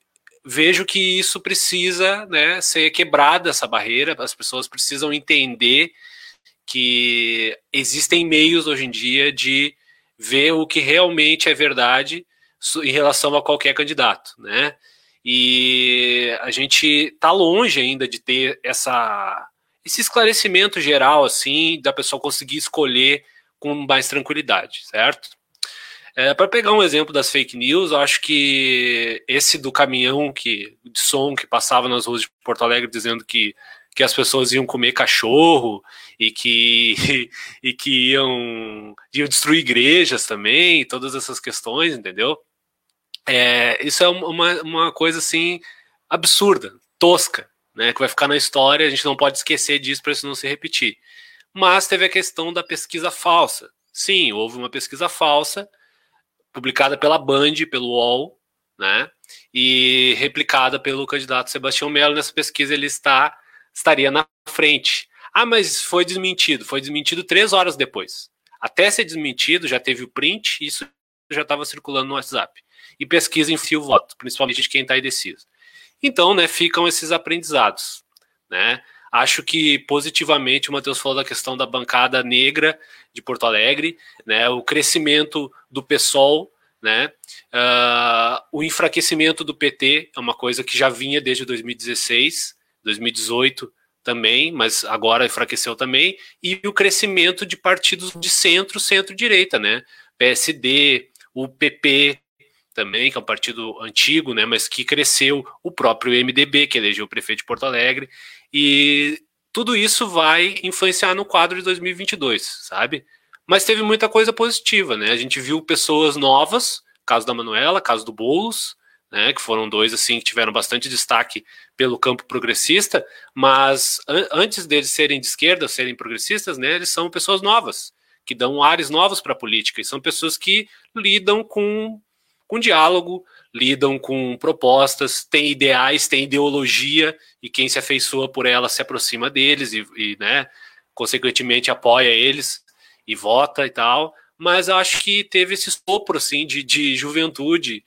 vejo que isso precisa né, ser quebrada essa barreira, as pessoas precisam entender que existem meios hoje em dia de ver o que realmente é verdade em relação a qualquer candidato, né? E a gente está longe ainda de ter essa esse esclarecimento geral, assim, da pessoa conseguir escolher com mais tranquilidade, certo? É, Para pegar um exemplo das fake news, eu acho que esse do caminhão que, de som que passava nas ruas de Porto Alegre dizendo que, que as pessoas iam comer cachorro e que, e que iam, iam destruir igrejas também, todas essas questões, entendeu? É, isso é uma, uma coisa assim absurda, tosca, né, que vai ficar na história, a gente não pode esquecer disso para isso não se repetir. Mas teve a questão da pesquisa falsa. Sim, houve uma pesquisa falsa publicada pela Band, pelo UOL, né? E replicada pelo candidato Sebastião Melo. Nessa pesquisa ele está estaria na frente. Ah, mas foi desmentido. Foi desmentido três horas depois. Até ser desmentido, já teve o print. Isso já estava circulando no WhatsApp. E pesquisa em fio voto, principalmente de quem está indeciso. Então, né, ficam esses aprendizados, né? Acho que positivamente o Matheus falou da questão da bancada negra de Porto Alegre, né? O crescimento do PSOL, né? Uh, o enfraquecimento do PT é uma coisa que já vinha desde 2016, 2018 também, mas agora enfraqueceu também, e o crescimento de partidos de centro, centro-direita, né? PSD, o PP também, que é um partido antigo, né, mas que cresceu, o próprio MDB, que elegeu o prefeito de Porto Alegre, e tudo isso vai influenciar no quadro de 2022, sabe? Mas teve muita coisa positiva, né? A gente viu pessoas novas, caso da Manuela, caso do Boulos, né, que foram dois assim que tiveram bastante destaque pelo campo progressista, mas an antes deles serem de esquerda, serem progressistas, né, eles são pessoas novas, que dão ares novos para a política, e são pessoas que lidam com, com diálogo, lidam com propostas, têm ideais, têm ideologia, e quem se afeiçoa por ela se aproxima deles e, e né, consequentemente apoia eles e vota e tal. Mas acho que teve esse sopro assim, de, de juventude,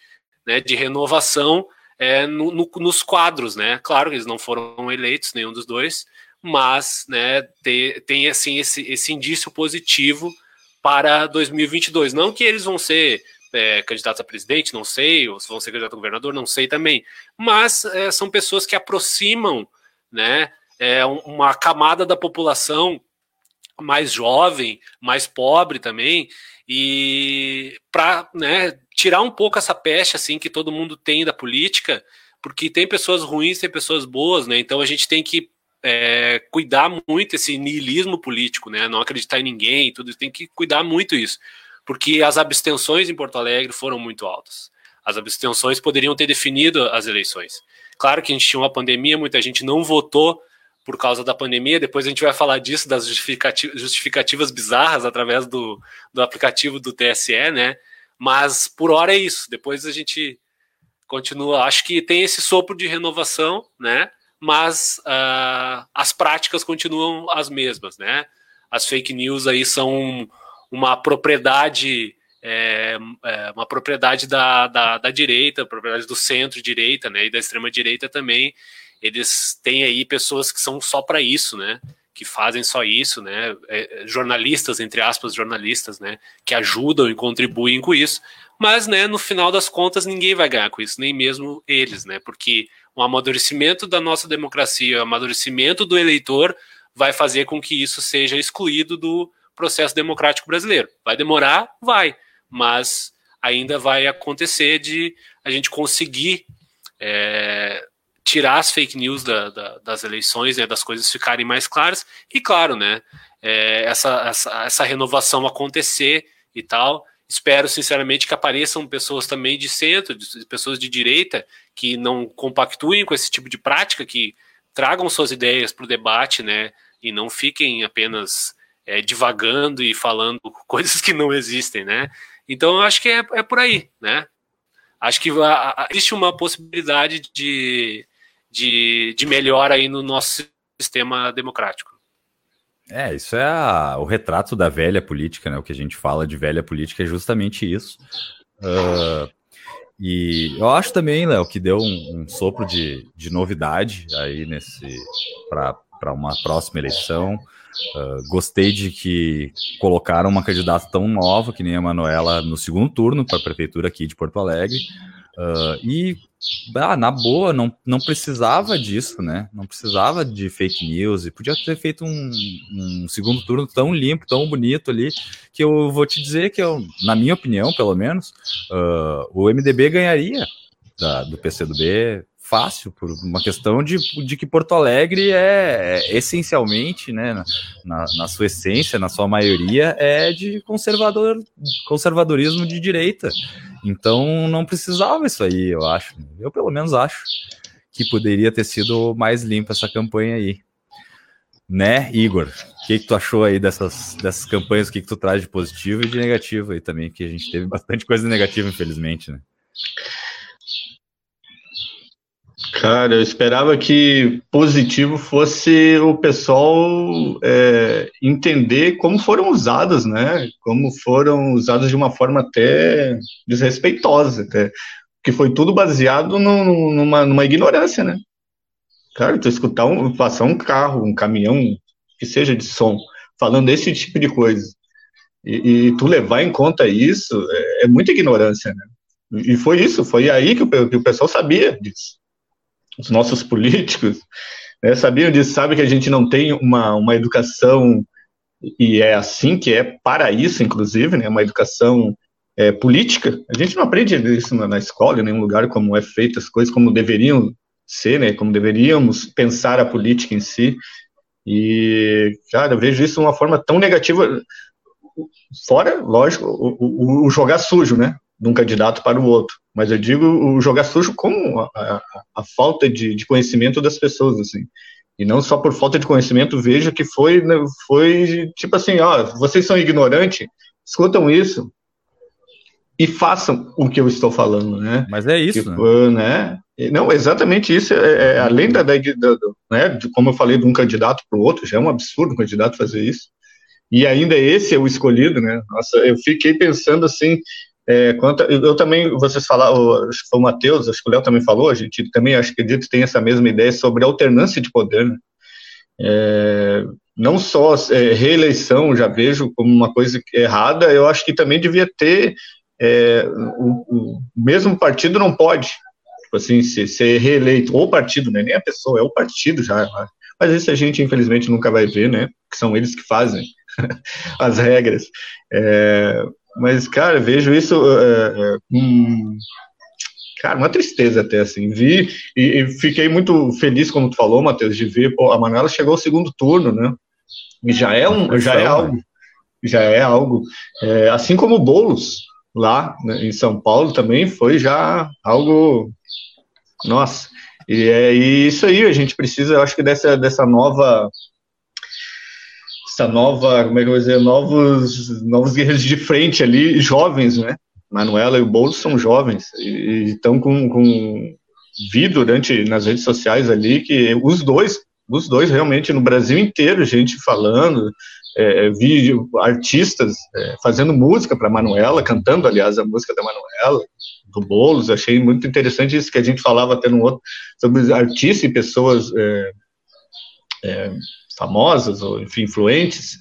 né, de renovação é, no, no, nos quadros. Né? Claro que eles não foram eleitos, nenhum dos dois, mas né, tem, tem assim esse, esse indício positivo para 2022. Não que eles vão ser é, candidatos a presidente, não sei, ou se vão ser candidatos a governador, não sei também, mas é, são pessoas que aproximam né, é, uma camada da população mais jovem, mais pobre também, e para né, tirar um pouco essa peste assim que todo mundo tem da política, porque tem pessoas ruins, tem pessoas boas, né? Então a gente tem que é, cuidar muito esse niilismo político, né? Não acreditar em ninguém, tudo tem que cuidar muito isso, porque as abstenções em Porto Alegre foram muito altas. As abstenções poderiam ter definido as eleições. Claro que a gente tinha uma pandemia, muita gente não votou por causa da pandemia. Depois a gente vai falar disso, das justificativas, justificativas bizarras através do, do aplicativo do TSE, né? Mas por hora é isso. Depois a gente continua. Acho que tem esse sopro de renovação, né? mas uh, as práticas continuam as mesmas, né? As fake news aí são uma propriedade, é, é, uma propriedade da, da, da, direita, propriedade do centro-direita, né? E da extrema-direita também. Eles têm aí pessoas que são só para isso, né? Que fazem só isso, né? É, jornalistas, entre aspas, jornalistas, né? Que ajudam e contribuem com isso. Mas, né, no final das contas, ninguém vai ganhar com isso, nem mesmo eles, né? Porque um amadurecimento da nossa democracia, o amadurecimento do eleitor vai fazer com que isso seja excluído do processo democrático brasileiro. Vai demorar? Vai, mas ainda vai acontecer de a gente conseguir é, tirar as fake news da, da, das eleições, né, das coisas ficarem mais claras, e claro, né, é, essa, essa, essa renovação acontecer e tal, Espero, sinceramente, que apareçam pessoas também de centro, de, pessoas de direita, que não compactuem com esse tipo de prática, que tragam suas ideias para o debate, né? E não fiquem apenas é, divagando e falando coisas que não existem, né? Então, eu acho que é, é por aí, né? Acho que existe uma possibilidade de, de, de melhora aí no nosso sistema democrático. É, isso é a, o retrato da velha política, né? O que a gente fala de velha política é justamente isso. Uh, e eu acho também, Léo, que deu um, um, sopro de, de novidade aí nesse para uma próxima eleição. Uh, gostei de que colocaram uma candidata tão nova que nem a Manuela no segundo turno para a prefeitura aqui de Porto Alegre. Uh, e ah, na boa, não, não precisava disso, né? Não precisava de fake news e podia ter feito um, um, segundo turno tão limpo, tão bonito ali, que eu vou te dizer que, eu, na minha opinião, pelo menos, uh, o MDB ganharia da, do PCdoB fácil, por uma questão de, de que Porto Alegre é, é essencialmente, né, na, na, sua essência, na sua maioria, é de conservador, conservadorismo de direita. Então não precisava isso aí, eu acho. Eu pelo menos acho que poderia ter sido mais limpa essa campanha aí. Né, Igor? O que, que tu achou aí dessas, dessas campanhas? O que, que tu traz de positivo e de negativo aí também? Que a gente teve bastante coisa negativa, infelizmente, né? Cara, eu esperava que positivo fosse o pessoal é, entender como foram usadas, né? Como foram usadas de uma forma até desrespeitosa, até. Que foi tudo baseado no, numa, numa ignorância, né? Cara, tu escutar um, passar um carro, um caminhão, que seja de som, falando esse tipo de coisa, e, e tu levar em conta isso, é, é muita ignorância, né? E foi isso, foi aí que o, que o pessoal sabia disso os nossos políticos, né, sabiam disso, sabe que a gente não tem uma, uma educação, e é assim que é para isso, inclusive, né, uma educação é, política. A gente não aprende isso na, na escola, em nenhum lugar, como é feita as coisas, como deveriam ser, né, como deveríamos pensar a política em si. E, cara, eu vejo isso de uma forma tão negativa, fora, lógico, o, o, o jogar sujo, né? De um candidato para o outro. Mas eu digo o jogar sujo como a, a, a falta de, de, conhecimento das pessoas, assim. E não só por falta de conhecimento, vejo que foi, né, foi tipo assim, ó, vocês são ignorantes, escutam isso e façam o que eu estou falando, né? Mas é isso, tipo, né? né? Não, exatamente isso. É, é além da, da, da, né, de, como eu falei, de um candidato para o outro, já é um absurdo um candidato fazer isso. E ainda esse é o escolhido, né? Nossa, eu fiquei pensando assim, é, quanto, eu, eu, também, vocês falaram, acho que foi o Matheus, acho que o Léo também falou, a gente também, acho que acredito, tem essa mesma ideia sobre alternância de poder, né? É, não só é, reeleição, já vejo como uma coisa errada, eu acho que também devia ter, é, o, o, mesmo partido não pode, tipo assim, ser, ser reeleito, ou partido, né, nem a pessoa, é o partido já, mas isso a gente infelizmente nunca vai ver, né, que são eles que fazem as regras, é, mas, cara, vejo isso é, é, cara, uma tristeza até, assim. Vi e, e, fiquei muito feliz, como tu falou, Matheus, de ver, pô, a Manuela chegou ao segundo turno, né? E já é, um, já é algo. Já é algo. É, assim como o Boulos, lá né, em São Paulo, também foi já algo. Nossa. E é isso aí, a gente precisa, eu acho que dessa, dessa nova essa nova, como é que eu vou dizer, novos, novos guerreiros de frente ali, jovens, né? Manuela e o Boulos são jovens e estão com, com vi durante nas redes sociais ali que os dois, os dois realmente no Brasil inteiro, gente falando, é, é vi artistas é, fazendo música para Manuela, cantando, aliás, a música da Manuela, do Boulos, achei muito interessante isso que a gente falava até no outro, sobre artistas e pessoas é, é famosas, ou enfim, influentes,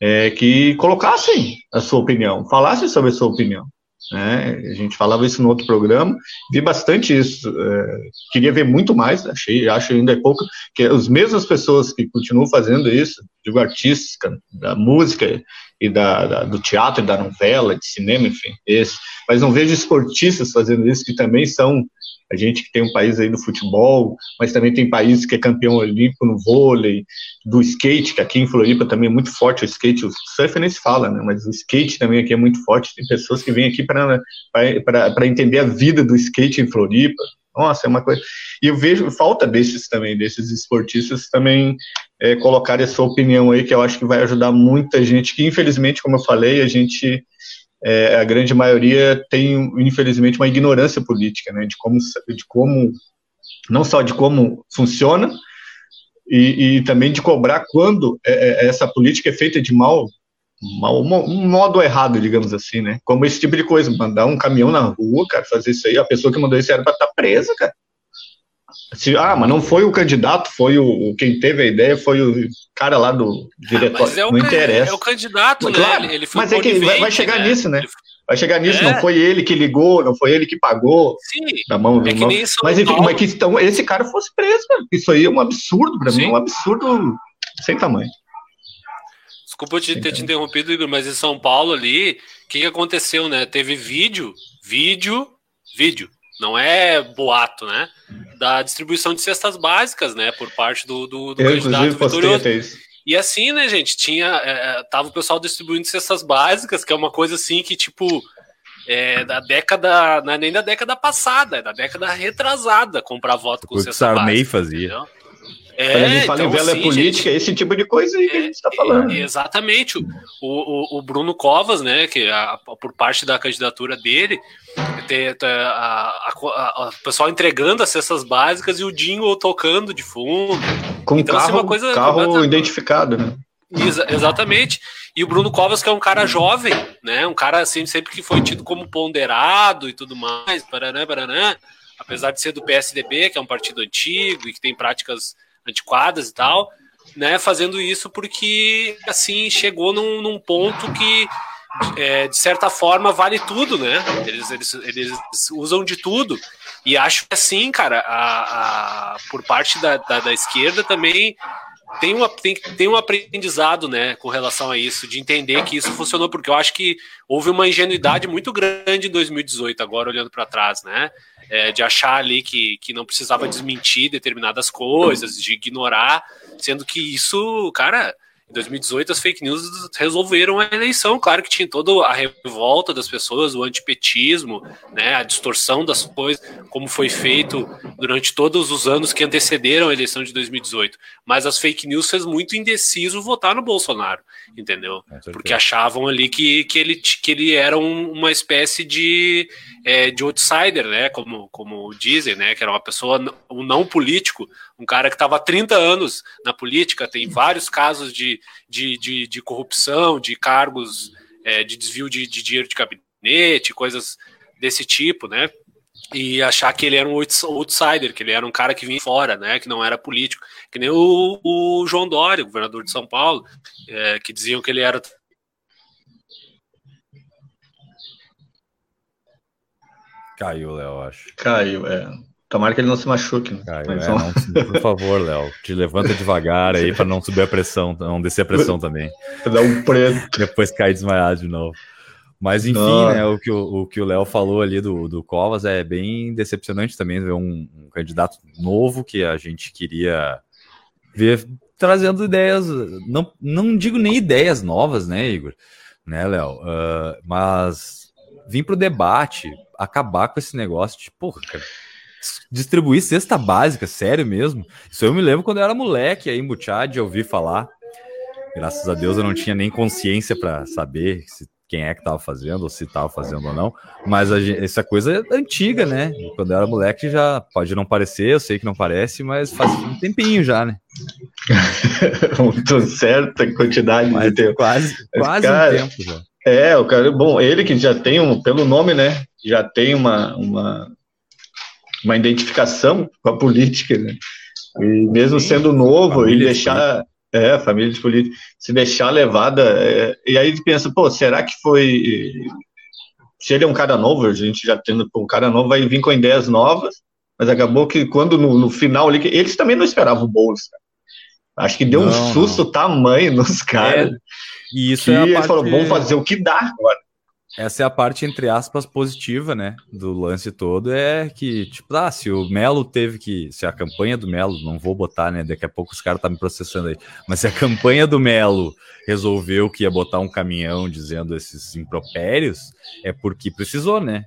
é, que colocassem a sua opinião, falassem sobre a sua opinião. Né? A gente falava isso no outro programa, vi bastante isso. É, queria ver muito mais, achei, acho ainda é pouco, que as mesmas pessoas que continuam fazendo isso, digo artistas, da música e da, da, do teatro, da novela, de cinema, enfim, esse. Mas não vejo esportistas fazendo isso, que também são a gente que tem um país aí do futebol, mas também tem países que é campeão olímpico no vôlei, do skate, que aqui em Floripa também é muito forte o skate, o surf nem se fala, né, mas o skate também aqui é muito forte, tem pessoas que vêm aqui para entender a vida do skate em Floripa, nossa, é uma coisa. E eu vejo falta desses também, desses esportistas também é, colocarem a sua opinião aí, que eu acho que vai ajudar muita gente, que infelizmente, como eu falei, a gente é, a grande maioria tem, infelizmente, uma ignorância política, né, de como, de como não só de como funciona, e, e também de cobrar quando é, é essa política é feita de mal, mal, um modo errado, digamos assim, né, como esse tipo de coisa, mandar um caminhão na rua, cara, fazer isso aí, a pessoa que mandou isso era para estar tá presa, cara. Se, ah, mas não foi o candidato, foi o quem teve a ideia, foi o cara lá do diretório. Ah, é não interessa. É o candidato, mas, né? Claro, ele, ele mas é que vai, vai chegar né? nisso, né? Vai chegar nisso, é. não foi ele que ligou, não foi ele que pagou Sim, da mão do é. Mas enfim, mas que então, esse cara fosse preso, cara. Isso aí é um absurdo para mim, um absurdo sem tamanho. Desculpa te, ter te interrompido, Igor, mas em São Paulo ali, o que, que aconteceu, né? Teve vídeo, vídeo, vídeo não é boato, né? Da distribuição de cestas básicas, né? Por parte do, do, do Eu, candidato vitorioso. E assim, né, gente, tinha. É, é, tava o pessoal distribuindo cestas básicas, que é uma coisa assim que, tipo, é da década. Não é nem da década passada, é da década retrasada comprar voto com o cesta básica. fazia. Entendeu? É, Quando a gente fala então, em vela sim, política, gente, esse tipo de coisa aí que a gente está falando. É, exatamente. O, o, o, Bruno Covas, né, que a, por parte da candidatura dele, tem, a, a, o pessoal entregando as cestas básicas e o Dingo tocando de fundo. Com então, carro, assim, uma coisa carro identificado, né? Exa exatamente. E o Bruno Covas, que é um cara jovem, né? Um cara assim, sempre que foi tido como ponderado e tudo mais, paranã, paranã, apesar de ser do PSDB, que é um partido antigo e que tem práticas antiquadas e tal, né? Fazendo isso porque assim chegou num, num ponto que é, de certa forma vale tudo, né? Eles, eles, eles usam de tudo. E acho que assim, cara, a, a por parte da, da, da esquerda também tem, uma, tem, tem um aprendizado, né, com relação a isso, de entender que isso funcionou, porque eu acho que houve uma ingenuidade muito grande em 2018, agora olhando para trás, né, é, de achar ali que, que não precisava desmentir determinadas coisas, de ignorar, sendo que isso, cara, em 2018, as fake news resolveram a eleição. Claro que tinha toda a revolta das pessoas, o antipetismo, né, a distorção das coisas, como foi feito durante todos os anos que antecederam a eleição de 2018. Mas as fake news fez muito indeciso votar no Bolsonaro, entendeu? Porque achavam ali que, que, ele, que ele era um, uma espécie de, é, de outsider, né, como, como dizem, né, que era uma pessoa, um não político, um cara que estava há 30 anos na política, tem vários casos de, de, de, de corrupção, de cargos é, de desvio de, de dinheiro de gabinete, coisas desse tipo, né? E achar que ele era um outsider, que ele era um cara que vinha fora, né? Que não era político. Que nem o, o João Dória, governador de São Paulo, é, que diziam que ele era Caiu, Léo, acho. Caiu, é. Tomara que ele não se machuque. Né? Ah, é, não, por favor, Léo, te levanta devagar aí para não subir a pressão, não descer a pressão também. Dá um preto. Depois cair desmaiado de novo. Mas enfim, né, o que o, o que o Léo falou ali do, do Covas é bem decepcionante também ver um, um, candidato novo que a gente queria ver trazendo ideias, não, não digo nem ideias novas, né, Igor, né, Léo, uh, mas vir para o debate, acabar com esse negócio de, porra, cara, distribuir cesta básica, sério mesmo. Isso eu me lembro quando eu era moleque aí em Butiá de ouvir falar. Graças a Deus eu não tinha nem consciência para saber se, quem é que estava fazendo, ou se estava fazendo ou não. Mas a, essa coisa é antiga, né? Quando eu era moleque já pode não parecer, eu sei que não parece, mas faz um tempinho já, né? Muito certa quantidade mas de tempo. Quase, quase cara, um tempo já. É, o cara, bom, ele que já tem um, pelo nome, né? Já tem uma, uma uma identificação com a política, né? E mesmo sendo novo, e deixar. É, família de política, se deixar levada. É, e aí pensa, pô, será que foi. Se ele é um cara novo, a gente já tendo um cara novo, vai vir com ideias novas, mas acabou que quando no, no final ali, eles também não esperavam o Boulos, Acho que deu não, um susto não. tamanho nos caras. É, e isso que é a parte... falou, vamos fazer o que dá agora. Essa é a parte, entre aspas, positiva, né? Do lance todo. É que, tipo, ah, se o Melo teve que. Se a campanha do Melo, não vou botar, né? Daqui a pouco os caras estão tá me processando aí. Mas se a campanha do Melo resolveu que ia botar um caminhão dizendo esses impropérios, é porque precisou, né?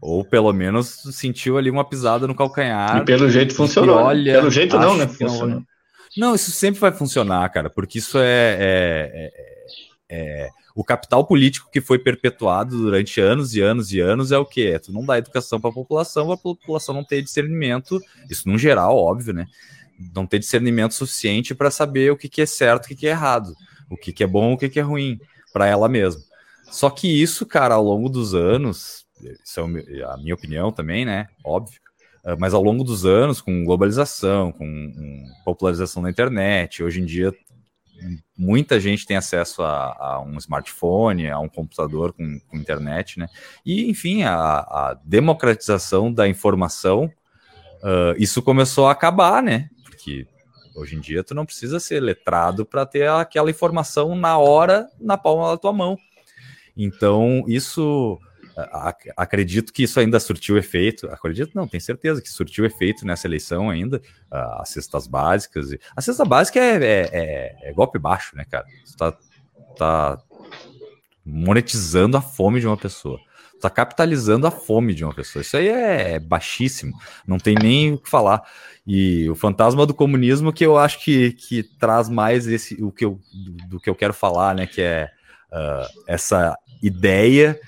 Ou pelo menos sentiu ali uma pisada no calcanhar. E pelo jeito funcionou. Né? olha, pelo jeito não, né? Funcionou. Não, isso sempre vai funcionar, cara, porque isso é, é, é, é o capital político que foi perpetuado durante anos e anos e anos é o que? É tu não dá educação para a população, a população não ter discernimento, isso no geral, óbvio, né? Não ter discernimento suficiente para saber o que, que é certo, o que, que é errado, o que, que é bom, o que, que é ruim para ela mesma. Só que isso, cara, ao longo dos anos, isso é a minha opinião também, né? Óbvio. Ah, mas ao longo dos anos, com globalização, com popularização da internet, hoje em dia muita gente tem acesso a, a, um smartphone, a um computador com, com internet, né? E, enfim, a, a democratização da informação, uh, isso começou a acabar, né? Porque hoje em dia tu não precisa ser letrado para ter aquela informação na hora, na palma da tua mão. Então, isso acredito que isso ainda surtiu efeito. Acredito, não, tenho certeza que surtiu efeito nessa eleição ainda. as cestas básicas. A cesta básica é, é, é, é golpe baixo, né, cara? Você tá, tá monetizando a fome de uma pessoa. está capitalizando a fome de uma pessoa. Isso aí é baixíssimo, não tem nem o que falar. E o fantasma do comunismo que eu acho que, que traz mais esse o que eu, do, do que eu quero falar, né? Que é uh, essa ideia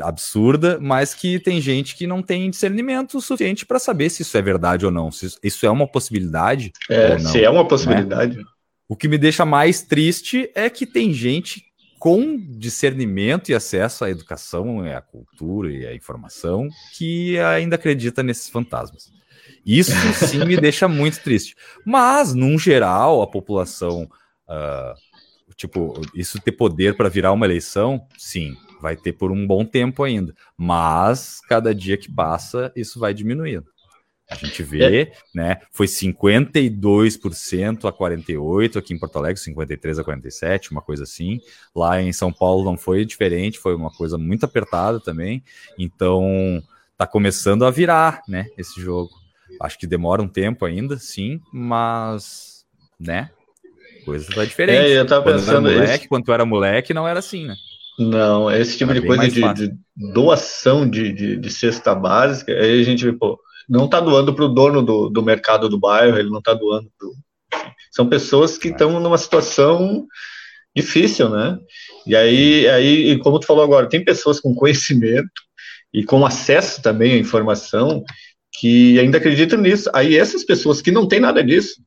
absurda, mas que tem gente que não tem discernimento suficiente para saber se isso é verdade ou não, se isso é uma possibilidade. É, não, se é uma possibilidade. Né? O que me deixa mais triste é que tem gente com discernimento e acesso à educação, à cultura e à informação que ainda acredita nesses fantasmas. Isso sim me deixa muito triste. Mas, num geral, a população, uh, tipo, isso ter poder para virar uma eleição, sim, vai ter por um bom tempo ainda. Mas, cada dia que passa, isso vai diminuindo. A gente vê, é. né? Foi 52% a 48% aqui em Porto Alegre, 53% a 47%, uma coisa assim. Lá em São Paulo não foi diferente, foi uma coisa muito apertada também. Então, tá começando a virar, né? Esse jogo. Acho que demora um tempo ainda, sim, mas, né? Coisa tá diferente. É, eu tava quando pensando. Moleque, esse... Quando tu era moleque, não era assim, né? Não, esse tipo de coisa de, de, doação de, de, de, cesta básica, aí a gente pô, não está doando para o dono do, do mercado do bairro, ele não está doando para. São pessoas que estão numa situação difícil, né? E aí, aí, como tu falou agora, tem pessoas com conhecimento e com acesso também à informação que ainda acreditam nisso. Aí essas pessoas que não têm nada disso,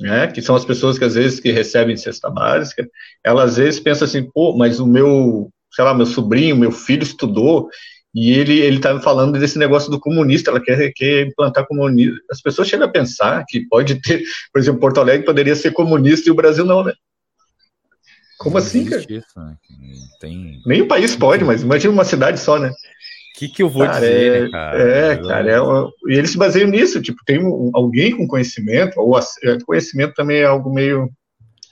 né, que são as pessoas que às vezes que recebem cesta básica, elas às vezes pensam assim, pô, mas o meu, sei lá, meu sobrinho, meu filho estudou e ele ele estava tá falando desse negócio do comunista, ela quer, quer implantar comunismo. As pessoas chegam a pensar que pode ter, por exemplo, Porto Alegre poderia ser comunista e o Brasil não, né? Como não assim, cara? Isso, né? Tem... Nem o país pode, mas imagina uma cidade só, né? O que, que eu vou cara, dizer, é, né, cara? É, cara, é uma... e eles se baseiam nisso, tipo, tem um, alguém com conhecimento, ou é, conhecimento também é algo meio,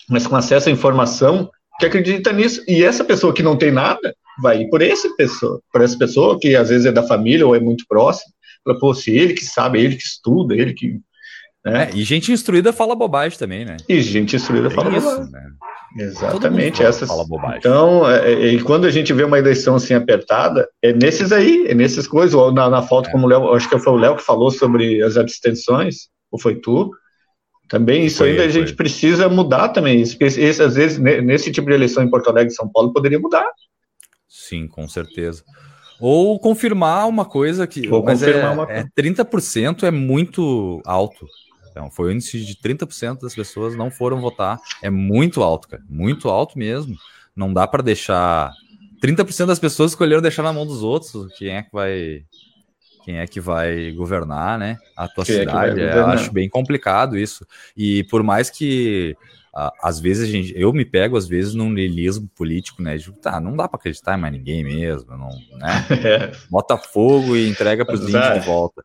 mas com acesso à informação, que acredita nisso, e essa pessoa que não tem nada, vai ir por essa pessoa, por essa pessoa que às vezes é da família ou é muito próximo, fala, pô, se ele que sabe, ele que estuda, ele que. Né? É, e gente instruída fala bobagem também, né? E gente instruída fala isso, bobagem. Né? Exatamente, essas. Fala bobagem. Então, é, é, e quando a gente vê uma eleição assim apertada, é nesses aí, é nesses coisas, ou na, na foto, é. como o Léo, acho que foi o Léo que falou sobre as abstenções, ou foi tu? Também isso foi, ainda foi. a gente precisa mudar também. Esse, esse, às vezes, nesse tipo de eleição em Porto Alegre e São Paulo, poderia mudar. Sim, com certeza. Ou confirmar uma coisa que. Ou mas confirmar é, uma é 30% é muito alto. Então, foi o índice de 30% das pessoas não foram votar. É muito alto, cara. Muito alto mesmo. Não dá para deixar. 30% das pessoas escolheram deixar na mão dos outros. Quem é que vai. Quem é que vai governar, né? A tua Quem é cidade. É eu acho bem complicado isso. E por mais que às vezes a gente, eu me pego às vezes num niilismo político, né? De, tá, não dá para acreditar em mais ninguém mesmo, não, né? É. Bota fogo e entrega para os índios é. de volta.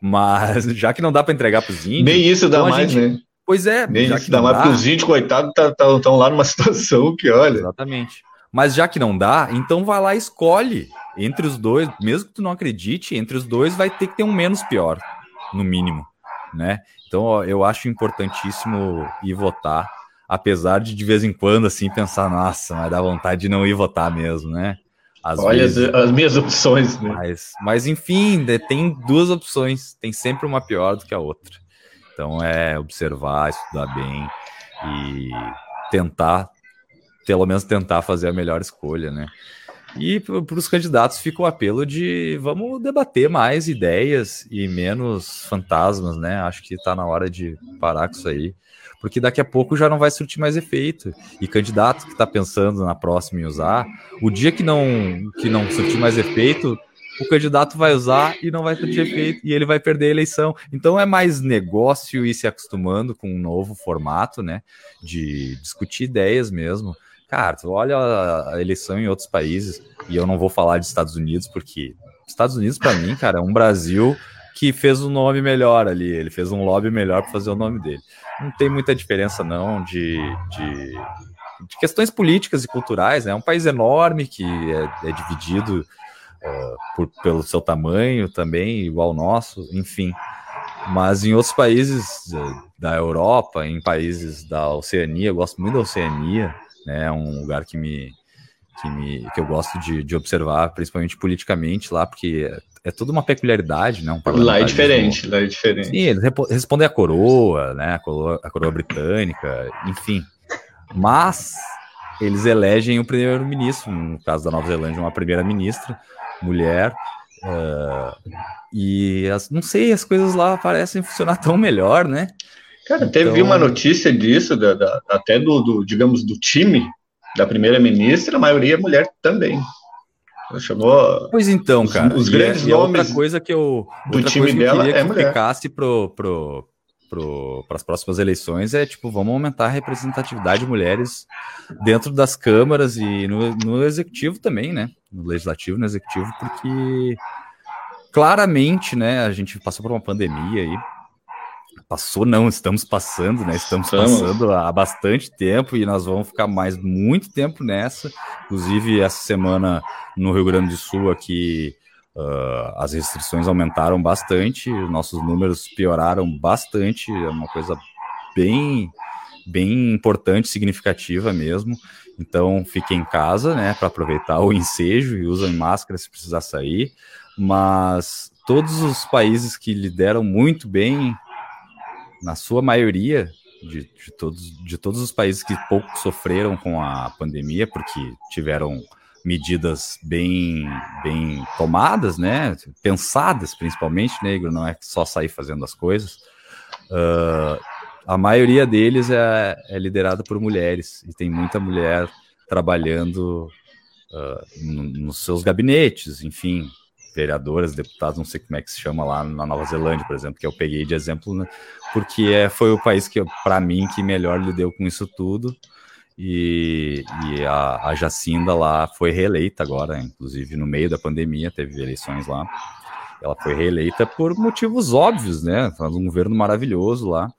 Mas já que não dá para entregar para os índios, nem isso dá então mais, gente, né? Pois é, nem isso dá mais, dá, porque os índios coitados estão tá, tá, lá numa situação que olha. Exatamente. Mas já que não dá, então vai lá e escolhe entre os dois, mesmo que tu não acredite, entre os dois vai ter que ter um menos pior, no mínimo, né? Então ó, eu acho importantíssimo ir votar apesar de de vez em quando assim pensar, nossa, mas dá vontade de não ir votar mesmo, né? Às Olha vezes, as, as, minhas opções, né? Mas, mas enfim, tem duas opções, tem sempre uma pior do que a outra. Então é observar, estudar bem e tentar, pelo menos tentar fazer a melhor escolha, né? E para os candidatos fica o apelo de vamos debater mais ideias e menos fantasmas, né? Acho que está na hora de parar com isso aí porque daqui a pouco já não vai surtir mais efeito. E candidato que está pensando na próxima em usar, o dia que não, que não surtir mais efeito, o candidato vai usar e não vai surtir efeito e ele vai perder a eleição. Então é mais negócio ir se acostumando com um novo formato, né? De discutir ideias mesmo. Cara, tu olha a eleição em outros países, e eu não vou falar de Estados Unidos, porque Estados Unidos, para mim, cara, é um Brasil que fez um nome melhor ali, ele fez um lobby melhor para fazer o nome dele. Não tem muita diferença, não, de, de, de questões políticas e culturais, né? É um país enorme que é, é dividido uh, por, pelo seu tamanho também, igual ao nosso, enfim. Mas em outros países da Europa, em países da Oceania, eu gosto muito da Oceania, né? É um lugar que me, que, me, que eu gosto de, de observar, principalmente politicamente lá, porque é, toda uma peculiaridade, né? Um lá é diferente, lá é diferente. Sim, eles respondem à coroa, né? A coroa, a coroa britânica, enfim. Mas eles elegem o primeiro-ministro, no caso da Nova Zelândia, uma primeira-ministra, mulher, uh, e as, não sei, as coisas lá parecem funcionar tão melhor, né? Cara, teve então... uma notícia disso, da, da, até do, do, digamos, do time da primeira-ministra, a maioria é mulher também. Chamou. Pois então, cara. Os, os grandes e, nomes. E outra coisa que eu. Do time que dela eu queria é que ficasse pro, pro, para as próximas eleições é tipo, vamos aumentar a representatividade de mulheres dentro das câmaras e no, no executivo também, né? No legislativo, no executivo, porque claramente, né, a gente passou por uma pandemia aí. Passou, não, estamos passando, né? Estamos, estamos passando há bastante tempo e nós vamos ficar mais muito tempo nessa. Inclusive, essa semana no Rio Grande do Sul, aqui, Uh, as restrições aumentaram bastante, nossos números pioraram bastante, é uma coisa bem, bem importante, significativa mesmo. Então, fique em casa, né, para aproveitar o ensejo e usem máscara se precisar sair. Mas todos os países que lideram muito bem, na sua maioria, de, de, todos, de todos os países que pouco sofreram com a pandemia, porque tiveram medidas bem, bem tomadas, né? Pensadas, principalmente, negro, não é só sair fazendo as coisas. Uh, a maioria deles é, é liderada por mulheres e tem muita mulher trabalhando uh, no, nos seus gabinetes, enfim, vereadoras, deputados, não sei como é que se chama lá na Nova Zelândia, por exemplo, que eu peguei de exemplo, né, porque é, foi o país que, para mim, que melhor lidou com isso tudo e, e a, a, Jacinda lá foi reeleita agora, inclusive no meio da pandemia, teve eleições lá. Ela foi reeleita por motivos óbvios, né? Faz um governo maravilhoso lá.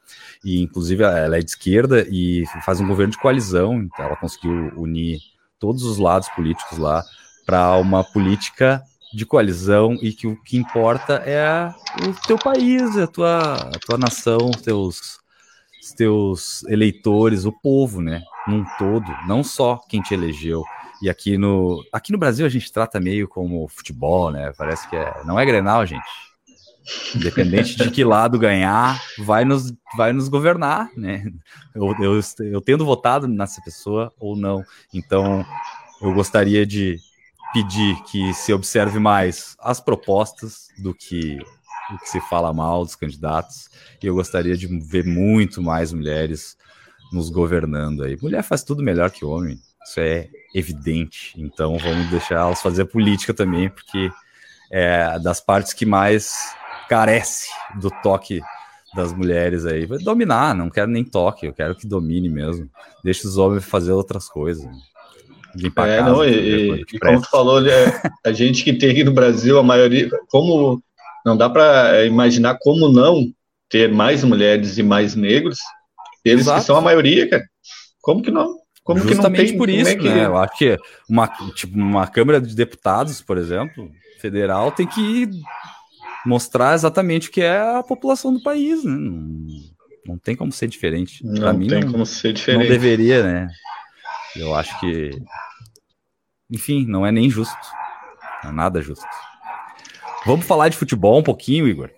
E, inclusive, ela é de esquerda e faz um governo de coalizão. Então, ela conseguiu unir todos os lados políticos lá para uma política de coalizão e que o que importa é o teu país, a tua, a tua nação, os teus, os teus eleitores, o povo, né? num todo, não só quem te elegeu. E aqui no, aqui no Brasil a gente trata meio como futebol, né? Parece que é, não é Grenal, gente. Independente de que lado ganhar, vai nos, vai nos governar, né? Eu, eu, eu tendo votado nessa pessoa ou não. Então, eu gostaria de pedir que se observe mais as propostas do que o que se fala mal dos candidatos. E eu gostaria de ver muito mais mulheres nos governando aí. Mulher faz tudo melhor que homem, isso é evidente. Então vamos deixar elas fazer política também, porque é das partes que mais carece do toque das mulheres aí. Vai dominar, não quero nem toque, eu quero que domine mesmo. Deixa os homens fazer outras coisas. Limpar é, casa, não, e, e como tu falou, é, a gente que tem aqui no Brasil, a maioria, como não dá para imaginar como não ter mais mulheres e mais negros, eles Exato. que são a maioria, cara. Como que não? Como Justamente que não tem? por isso, é que... né? Eu acho que uma, tipo, uma Câmara de Deputados, por exemplo, federal, tem que mostrar exatamente o que é a população do país, né? Não, não tem como ser diferente. Não pra mim, tem não, como ser diferente. Não deveria, né? Eu acho que. Enfim, não é nem justo. Não é nada justo. Vamos falar de futebol um pouquinho, Igor.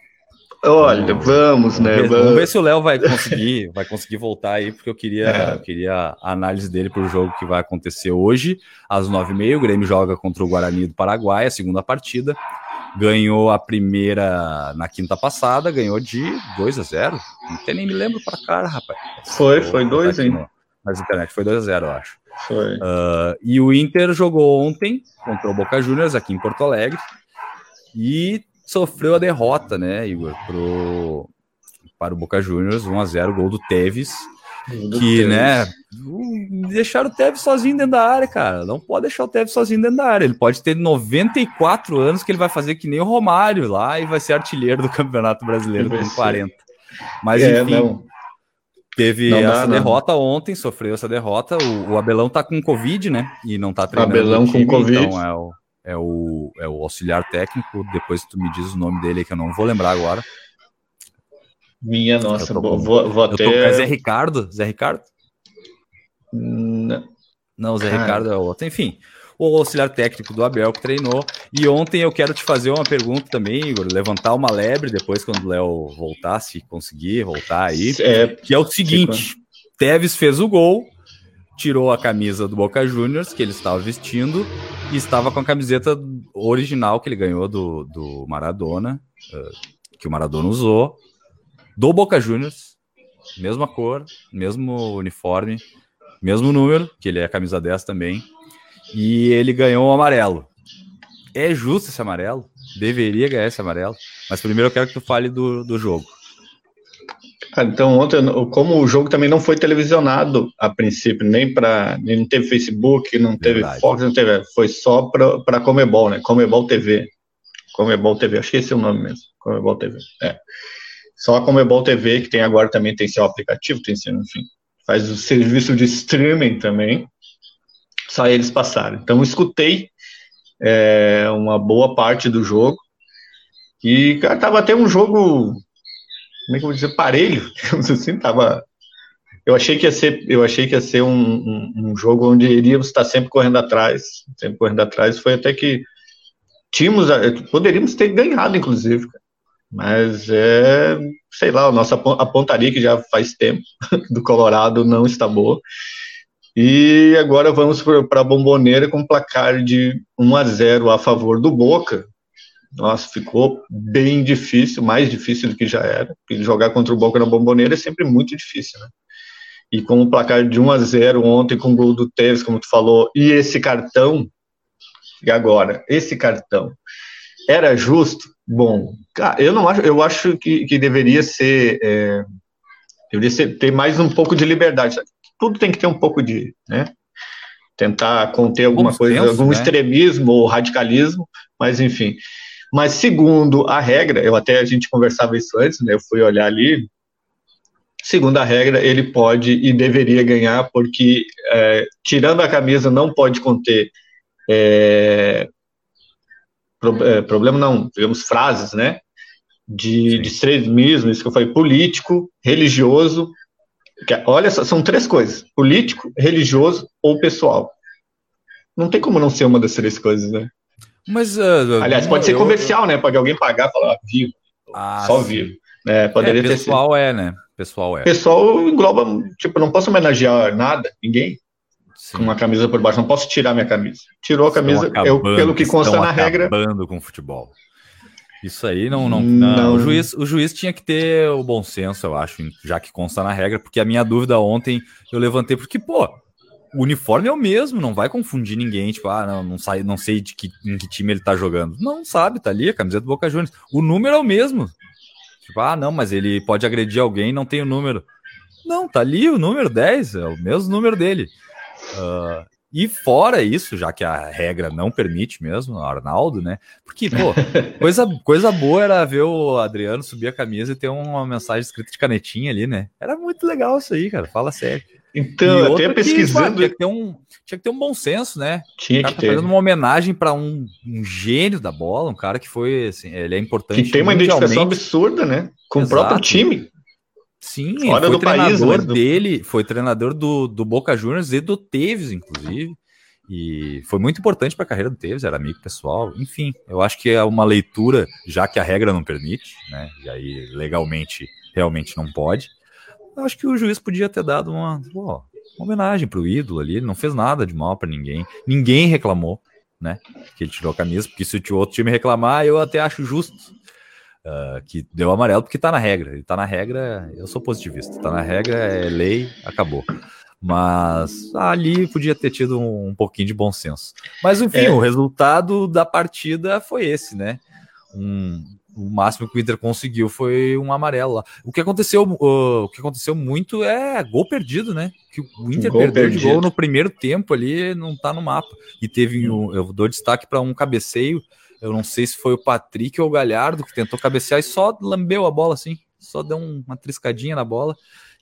Olha, vamos, né? Vamos ver, vamos ver se o Léo vai conseguir, vai conseguir voltar aí, porque eu queria, é. eu queria a análise dele para o jogo que vai acontecer hoje, às nove e meia. O Grêmio joga contra o Guarani do Paraguai, a segunda partida. Ganhou a primeira na quinta passada, ganhou de 2 a 0 Não nem me lembro para cara, rapaz. Foi, foi 2, hein? Mas internet foi 2 a 0 eu acho. Foi. Uh, e o Inter jogou ontem contra o Boca Juniors aqui em Porto Alegre. E sofreu a derrota, né, Igor, pro, para o Boca Juniors, 1 a 0 gol do Tevez, do que, Tevez. né, deixaram o Tevez sozinho dentro da área, cara. Não pode deixar o Tevez sozinho dentro da área. Ele pode ter 94 anos que ele vai fazer que nem o Romário lá e vai ser artilheiro do Campeonato Brasileiro com 40. Mas é, enfim, não. Teve não essa dá, derrota não. ontem, sofreu essa derrota. O, o, Abelão tá com Covid, né? E não tá treinando. Abelão time, com Covid. Então é o é o, é o auxiliar técnico. Depois tu me diz o nome dele que eu não vou lembrar agora. Minha nossa, vou, vou até. Tô, é Zé Ricardo? Zé Ricardo? Não, não Zé Cara. Ricardo é outro. Enfim, o auxiliar técnico do Abel que treinou. E ontem eu quero te fazer uma pergunta também, Igor, levantar uma lebre depois quando o Léo voltar, se conseguir voltar aí, é, que é o seguinte, Teves fez o gol, tirou a camisa do Boca Juniors que ele estava vestindo e estava com a camiseta original que ele ganhou do, do Maradona, uh, que o Maradona usou, do Boca Juniors, mesma cor, mesmo uniforme, mesmo número, que ele é camisa 10 também, e ele ganhou o amarelo. É justo esse amarelo? Deveria ganhar esse amarelo. Mas primeiro eu quero que tu fale do, do jogo. então, ontem, como o jogo também não foi televisionado a princípio, nem para. Não teve Facebook, não teve Verdade. Fox, não teve. Foi só para Comebol, né? Comebol TV. Comebol TV, acho que esse é o nome mesmo. Comebol TV. É. Só a Comebol TV, que tem agora também tem seu aplicativo, tem seu, enfim, faz o serviço de streaming também. Só eles passaram. Então, escutei é, uma boa parte do jogo. E, cara, tava até um jogo, como é que eu vou dizer, parelho, assim, tava... Eu achei que ia ser, eu achei que ia ser um, um, um jogo onde iríamos estar sempre correndo atrás, sempre correndo atrás. Foi até que tínhamos, poderíamos ter ganhado, inclusive, mas é, sei lá, a nossa a pontaria que já faz tempo do Colorado não está boa. E agora vamos para a Bomboneira com placar de 1 a 0 a favor do Boca. Nossa, ficou bem difícil, mais difícil do que já era. Porque jogar contra o Boca na Bomboneira é sempre muito difícil, né? E com o placar de 1 a 0 ontem com o gol do Tevez, como tu falou, e esse cartão, e agora, esse cartão era justo? Bom, eu não acho, eu acho que, que deveria ser, é, deveria ser, ter mais um pouco de liberdade. Tudo tem que ter um pouco de, né? Tentar conter alguma coisa, algum né? extremismo ou radicalismo, mas enfim. Mas segundo a regra, eu até a gente conversava isso antes, né? Eu fui olhar ali. Segundo a regra, ele pode e deveria ganhar, porque é, tirando a camisa não pode conter é, pro, é, problema não, digamos frases, né? De, de extremismo, isso que eu falei, político, religioso. Olha, são três coisas: político, religioso ou pessoal. Não tem como não ser uma das três coisas, né? Mas, uh, aliás, pode ser comercial, eu... né? Pode alguém pagar e falar, ah, vivo, ah, só sim. vivo. É, poderia é, pessoal ter sido. é, né? Pessoal é. Pessoal engloba, tipo, não posso homenagear nada, ninguém. Sim. com uma camisa por baixo. Não posso tirar minha camisa. Tirou a camisa, acabando, eu, pelo que consta na regra. Acabando com o futebol. Isso aí não, não, não, não. O, juiz, o juiz tinha que ter o bom senso, eu acho, já que consta na regra, porque a minha dúvida ontem eu levantei, porque, pô, o uniforme é o mesmo, não vai confundir ninguém, tipo, ah, não, não, sai, não sei de que, em que time ele tá jogando. Não sabe, tá ali, a camiseta do Boca Juniors. O número é o mesmo. Tipo, ah, não, mas ele pode agredir alguém não tem o número. Não, tá ali o número 10, é o mesmo número dele. Uh, e fora isso, já que a regra não permite mesmo, Arnaldo, né? Porque, pô, coisa, coisa boa era ver o Adriano subir a camisa e ter uma mensagem escrita de canetinha ali, né? Era muito legal isso aí, cara. Fala sério. Então, até pesquisando. Que, tinha, que ter um, tinha que ter um bom senso, né? Tinha que tá ter. fazendo uma homenagem para um, um, gênio da bola, um cara que foi, assim, ele é importante. Que tem uma identificação absurda, né? Com Exato. o próprio time. Sim, Fora foi do treinador país, né? dele, foi treinador do, do Boca Juniors e do Tevez, inclusive. E foi muito importante para a carreira do Tevez, era amigo pessoal. Enfim, eu acho que é uma leitura, já que a regra não permite, né? E aí legalmente realmente não pode. Eu acho que o juiz podia ter dado uma, uma homenagem para o ídolo ali, ele não fez nada de mal para ninguém. Ninguém reclamou, né? Que ele tirou a camisa, porque se o outro time reclamar, eu até acho justo uh, que deu amarelo porque tá na regra. Ele tá na regra, eu sou positivista. Tá na regra, é lei, acabou. Mas ali podia ter tido um, um pouquinho de bom senso. Mas enfim, é. o resultado da partida foi esse, né? Um, o máximo que o Inter conseguiu foi um amarelo lá. O que aconteceu, uh, o que aconteceu muito é gol perdido, né? Que o Inter gol perdeu perdido. de gol no primeiro tempo ali, não tá no mapa. E teve, um, eu dou destaque para um cabeceio eu não sei se foi o Patrick ou o Galhardo que tentou cabecear e só lambeu a bola assim, só deu uma triscadinha na bola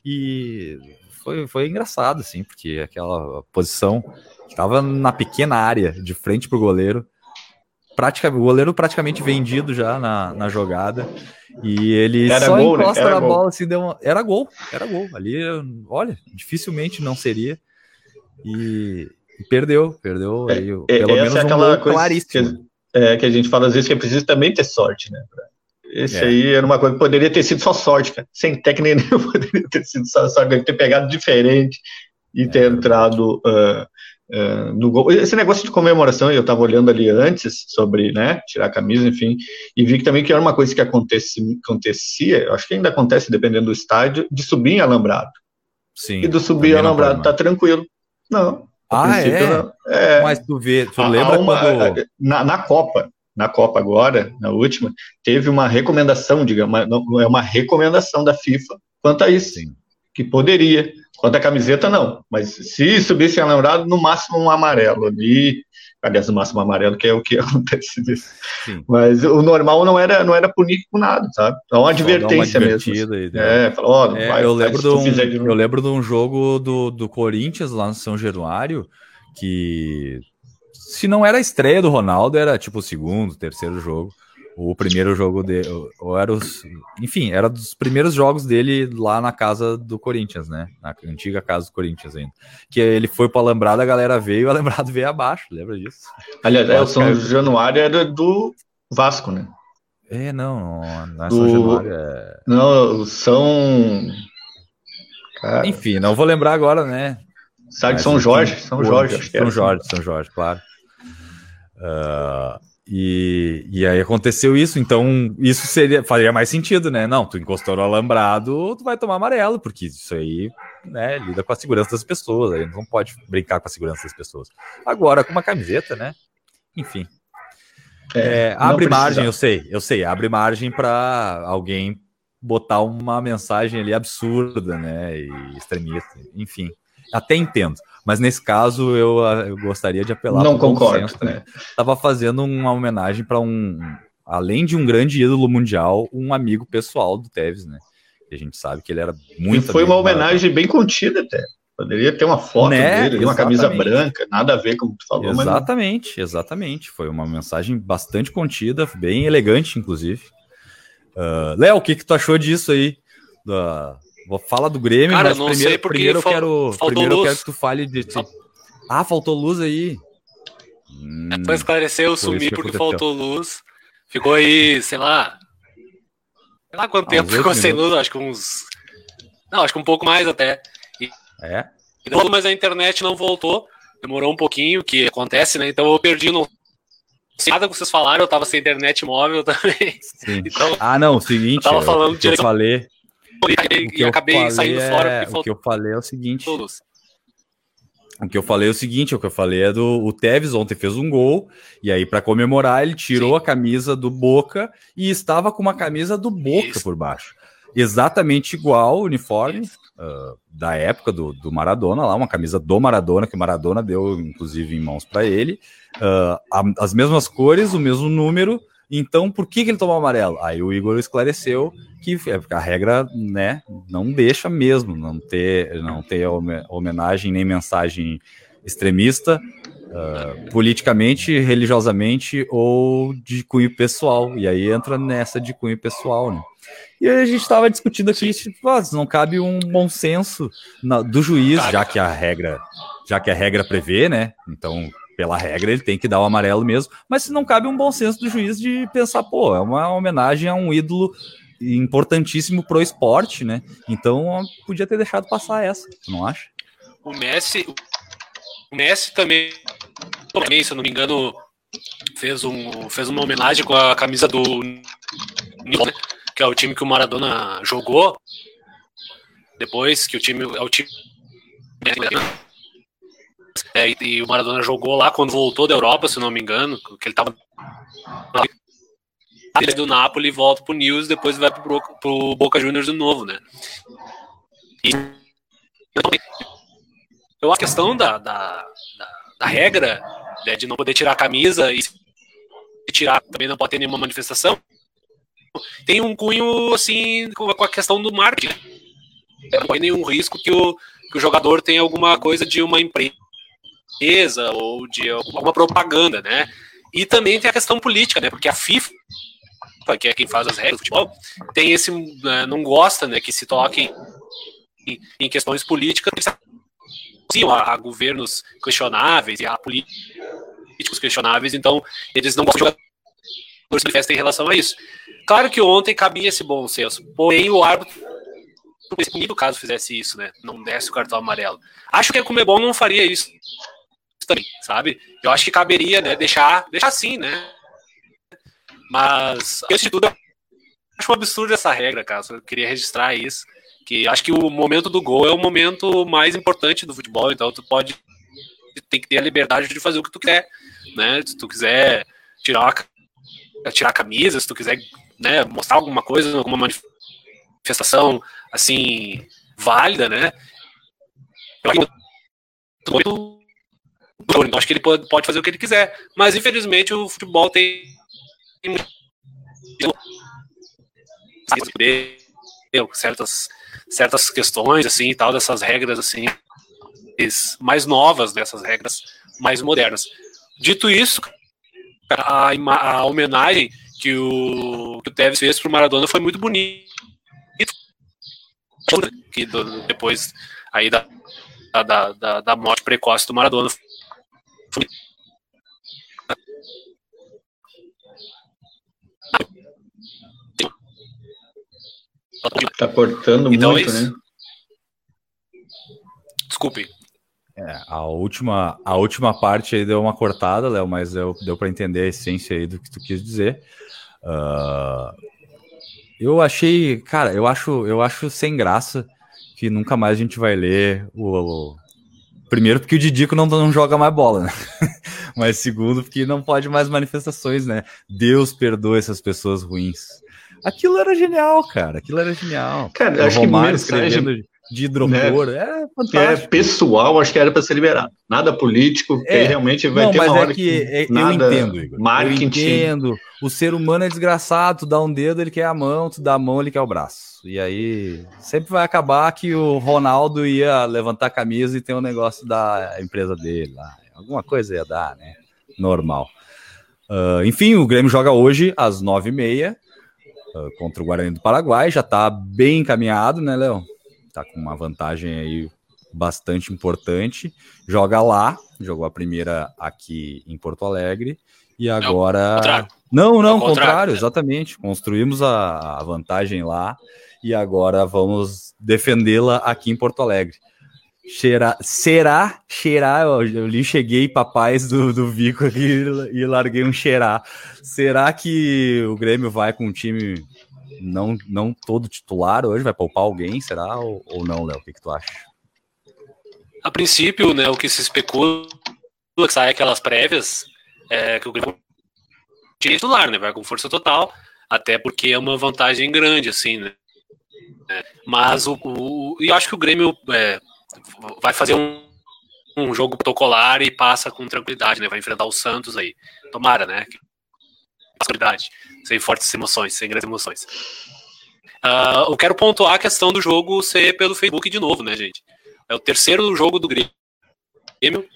e foi, foi engraçado assim, porque aquela posição estava na pequena área de frente para o goleiro, praticamente, o goleiro praticamente vendido já na, na jogada e ele era só gol, né? encosta né? na gol. bola assim, deu uma... era gol, era gol ali, olha, dificilmente não seria e perdeu, perdeu é, aí, é, pelo menos é aquela um coisa claríssimo. É, que a gente fala às vezes que é preciso também ter sorte, né? Esse é. aí era uma coisa que poderia ter sido só sorte, cara. Sem técnica nenhuma, poderia ter sido só sorte, ter pegado diferente e ter é. entrado uh, uh, no gol. Esse negócio de comemoração, eu estava olhando ali antes sobre, né, tirar a camisa, enfim, e vi que também que era uma coisa que acontecia, acontecia, acho que ainda acontece dependendo do estádio, de subir em alambrado. Sim. E do subir em alambrado tá tranquilo. Não. Ah, é? É? Mas tu vê, tu lembra uma, quando... Na, na Copa, na Copa agora, na última, teve uma recomendação, digamos, é uma recomendação da FIFA quanto a isso, Sim. que poderia. Quanto à camiseta, não. Mas se subisse a lembrado, no máximo um amarelo ali. Aliás, no máximo amarelo, que é o que acontece nisso. Mas o normal não era, não era punir com nada, sabe? É uma advertência uma mesmo. Aí, né? É, falou, ó, é, vai, eu, lembro de um, eu lembro de um jogo do, do Corinthians lá no São Januário, que se não era a estreia do Ronaldo, era tipo o segundo, terceiro jogo. O primeiro jogo dele, ou era os, enfim, era dos primeiros jogos dele lá na casa do Corinthians, né? Na antiga casa do Corinthians ainda. Que ele foi para Alambrado, a galera veio, o Alambrado veio abaixo, lembra disso? Aliás, é, o São Januário era do Vasco, né? É, não, não é São o... Januário, é... Não, São... Cara... Enfim, não vou lembrar agora, né? Sabe de São Jorge, São Jorge, São Jorge, São Jorge, claro. Uh, e, e aí aconteceu isso, então isso seria faria mais sentido, né? Não, tu encostou no alambrado, tu vai tomar amarelo, porque isso aí né, lida com a segurança das pessoas, aí não pode brincar com a segurança das pessoas. Agora, com uma camiseta, né? Enfim. É, é, abre margem, eu sei, eu sei, abre margem para alguém botar uma mensagem ali absurda, né? E extremista, enfim. Até entendo. Mas nesse caso eu, eu gostaria de apelar. Não concordo. Senso, né? Tava fazendo uma homenagem para um, além de um grande ídolo mundial, um amigo pessoal do Tevez, né? E a gente sabe que ele era muito. E foi uma homenagem bem contida até. Poderia ter uma foto né? dele, uma camisa branca, nada a ver, como tu falou. Exatamente, mas... exatamente. Foi uma mensagem bastante contida, bem elegante, inclusive. Uh, Léo, o que, que tu achou disso aí? Da, Fala do Grêmio, Cara, mas não primeiro, sei porque primeiro eu quero, primeiro eu quero que tu fale de. Ah, faltou luz aí. Hum, pra esclarecer, eu sumi porque faltou luz. Ficou aí, sei lá. Sei lá quanto ah, tempo ficou sem luz, acho que uns. Não, acho que um pouco mais até. E... É? Mas a internet não voltou. Demorou um pouquinho, que acontece, né? Então eu perdi não sei nada que vocês falaram, eu tava sem internet móvel também. Então, ah, não, o seguinte, eu tava falando eu, eu falei, e, acabei saindo é, fora. O que eu falei é o seguinte. Todos. O que eu falei é o seguinte, o que eu falei é do o Tevez ontem fez um gol e aí para comemorar ele tirou Sim. a camisa do Boca e estava com uma camisa do Boca Isso. por baixo, exatamente igual o uniforme uh, da época do, do, Maradona lá, uma camisa do Maradona que o Maradona deu inclusive em mãos para ele, uh, a, as mesmas cores, o mesmo número então, por que, que ele tomou amarelo? Aí o Igor esclareceu que é a regra, né, não deixa mesmo não ter, não ter homenagem nem mensagem extremista, uh, politicamente, religiosamente ou de cunho pessoal. E aí entra nessa de cunho pessoal, né? E aí a gente estava discutindo aqui, tipo, ah, não cabe um bom senso na, do juiz, já que a regra, já que a regra prevê, né? Então pela regra, ele tem que dar o amarelo mesmo, mas se não cabe um bom senso do juiz de pensar, pô, é uma homenagem a um ídolo importantíssimo pro esporte, né? Então podia ter deixado passar essa, tu não acha? O Messi, o Messi também, também, se eu não me engano, fez, um, fez uma homenagem com a camisa do né? que é o time que o Maradona jogou. Depois que o time é o time é, e, o Maradona jogou lá quando voltou da Europa, se não me engano, que ele estava do Napoli volta pro News, depois vai pro, pro Boca Juniors de novo, né? E, que a questão da, da, da, da regra né, de não poder tirar a camisa e tirar também não pode ter nenhuma manifestação tem um cunho assim com a questão do marketing. Não tem nenhum risco que o, que o jogador tenha alguma coisa de uma empresa empresa ou de alguma propaganda, né? E também tem a questão política, né? Porque a FIFA, que é quem faz as regras do futebol, tem esse né, não gosta, né, que se toquem em, em questões políticas a, a governos questionáveis e a políticos questionáveis, então eles não gostam de jogadores em relação a isso. Claro que ontem cabia esse bom senso, porém o árbitro no caso fizesse isso, né? Não desse o cartão amarelo. Acho que a Comebol não faria isso também, sabe? Eu acho que caberia, né, deixar, deixar assim, né? Mas, antes de tudo, eu acho um absurdo essa regra, cara. Eu queria registrar isso. Que acho que o momento do gol é o momento mais importante do futebol, então tu pode tem que ter a liberdade de fazer o que tu quiser, né? Se tu quiser tirar uma, tirar a camisa, se tu quiser né, mostrar alguma coisa, alguma manifestação assim válida, né? Eu acho que ele pode, pode fazer o que ele quiser, mas infelizmente o futebol tem certas certas questões assim e tal dessas regras assim mais novas dessas regras mais modernas. Dito isso a, a homenagem que o que o Tevez fez pro Maradona foi muito bonito. Que depois aí da, da, da, da morte precoce do Maradona Tá cortando então muito, é né? Desculpe. É, a última, a última parte aí deu uma cortada, Léo, mas deu, deu para entender a essência aí do que tu quis dizer. Uh, eu achei, cara, eu acho, eu acho sem graça que nunca mais a gente vai ler o, o... primeiro porque o Didico não, não joga mais bola, né? mas segundo porque não pode mais manifestações, né? Deus perdoa essas pessoas ruins. Aquilo era genial, cara. Aquilo era genial. Cara, o acho Romário que mensagem de hidrocor, né? é fantástico. É pessoal, acho que era para ser liberado. Nada político, é, realmente vai não, ter uma hora é que, que é, nada eu entendo, Igor. Marketing. Eu entendo. O ser humano é desgraçado, tu dá um dedo, ele quer a mão, tu dá a mão, ele quer o braço. E aí sempre vai acabar que o Ronaldo ia levantar a camisa e ter um negócio da empresa dele lá. Alguma coisa ia dar, né? Normal. Uh, enfim, o Grêmio joga hoje às nove e meia uh, contra o Guarani do Paraguai. Já está bem encaminhado, né, Léo? Está com uma vantagem aí bastante importante. Joga lá, jogou a primeira aqui em Porto Alegre. E agora. Não, não, não contrário, contrário, exatamente. Construímos a, a vantagem lá e agora vamos defendê-la aqui em Porto Alegre. Cheira, será cheirar? Eu, eu li, cheguei papais do, do Vico aqui e larguei um cheirar. Será que o Grêmio vai com um time não, não todo titular hoje? Vai poupar alguém? Será ou, ou não, Léo? O que, que tu acha? A princípio, né, o que se especula que sai aquelas prévias é que o Grêmio titular, né? Vai com força total, até porque é uma vantagem grande, assim, né? É, mas o, o, eu acho que o Grêmio é, vai fazer um, um jogo protocolar e passa com tranquilidade, né? Vai enfrentar o Santos aí. Tomara, né? Tranquilidade, sem fortes emoções, sem grandes emoções. Uh, eu quero pontuar a questão do jogo ser pelo Facebook de novo, né, gente? É o terceiro jogo do Grêmio,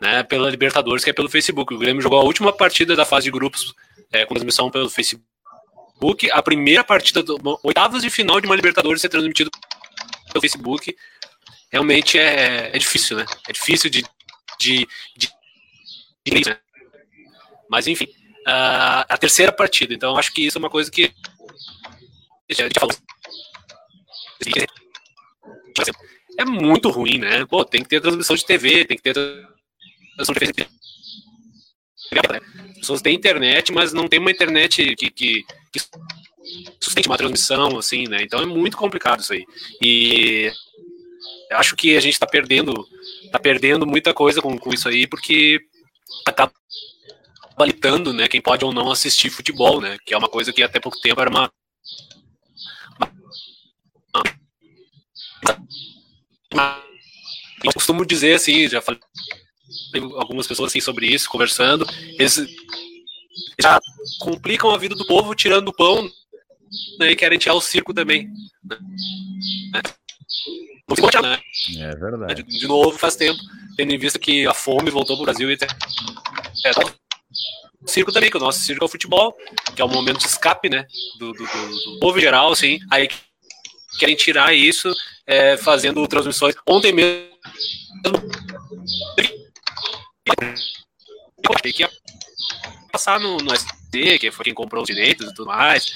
né, pela Libertadores, que é pelo Facebook. O Grêmio jogou a última partida da fase de grupos é, com transmissão pelo Facebook. A primeira partida, do, oitavas de final de uma Libertadores ser transmitido pelo Facebook realmente é, é difícil, né? É difícil de. de, de, de né? Mas, enfim, uh, a terceira partida. Então, acho que isso é uma coisa que. É muito ruim, né? Pô, tem que ter transmissão de TV, tem que ter transmissão de Facebook. As pessoas têm internet, mas não tem uma internet que, que, que sustente uma transmissão, assim, né? Então é muito complicado isso aí. E acho que a gente está perdendo, tá perdendo muita coisa com, com isso aí, porque acaba limitando, né, quem pode ou não assistir futebol, né, que é uma coisa que até pouco tempo era uma, eu costumo dizer assim, já falei algumas pessoas assim sobre isso, conversando, eles já complicam a vida do povo tirando o pão né, e querem tirar o circo também. Né? né? É verdade. De, de, novo, faz tempo, tendo em vista que a fome voltou para o Brasil e até, é, o circo também, que o nosso circo é o futebol, que é o momento de escape, né, do, do, do, do povo geral, assim, aí querem tirar isso é, fazendo transmissões. Ontem mesmo Eu achei que ia passar no, no ST, que foi quem comprou os direitos e tudo mais.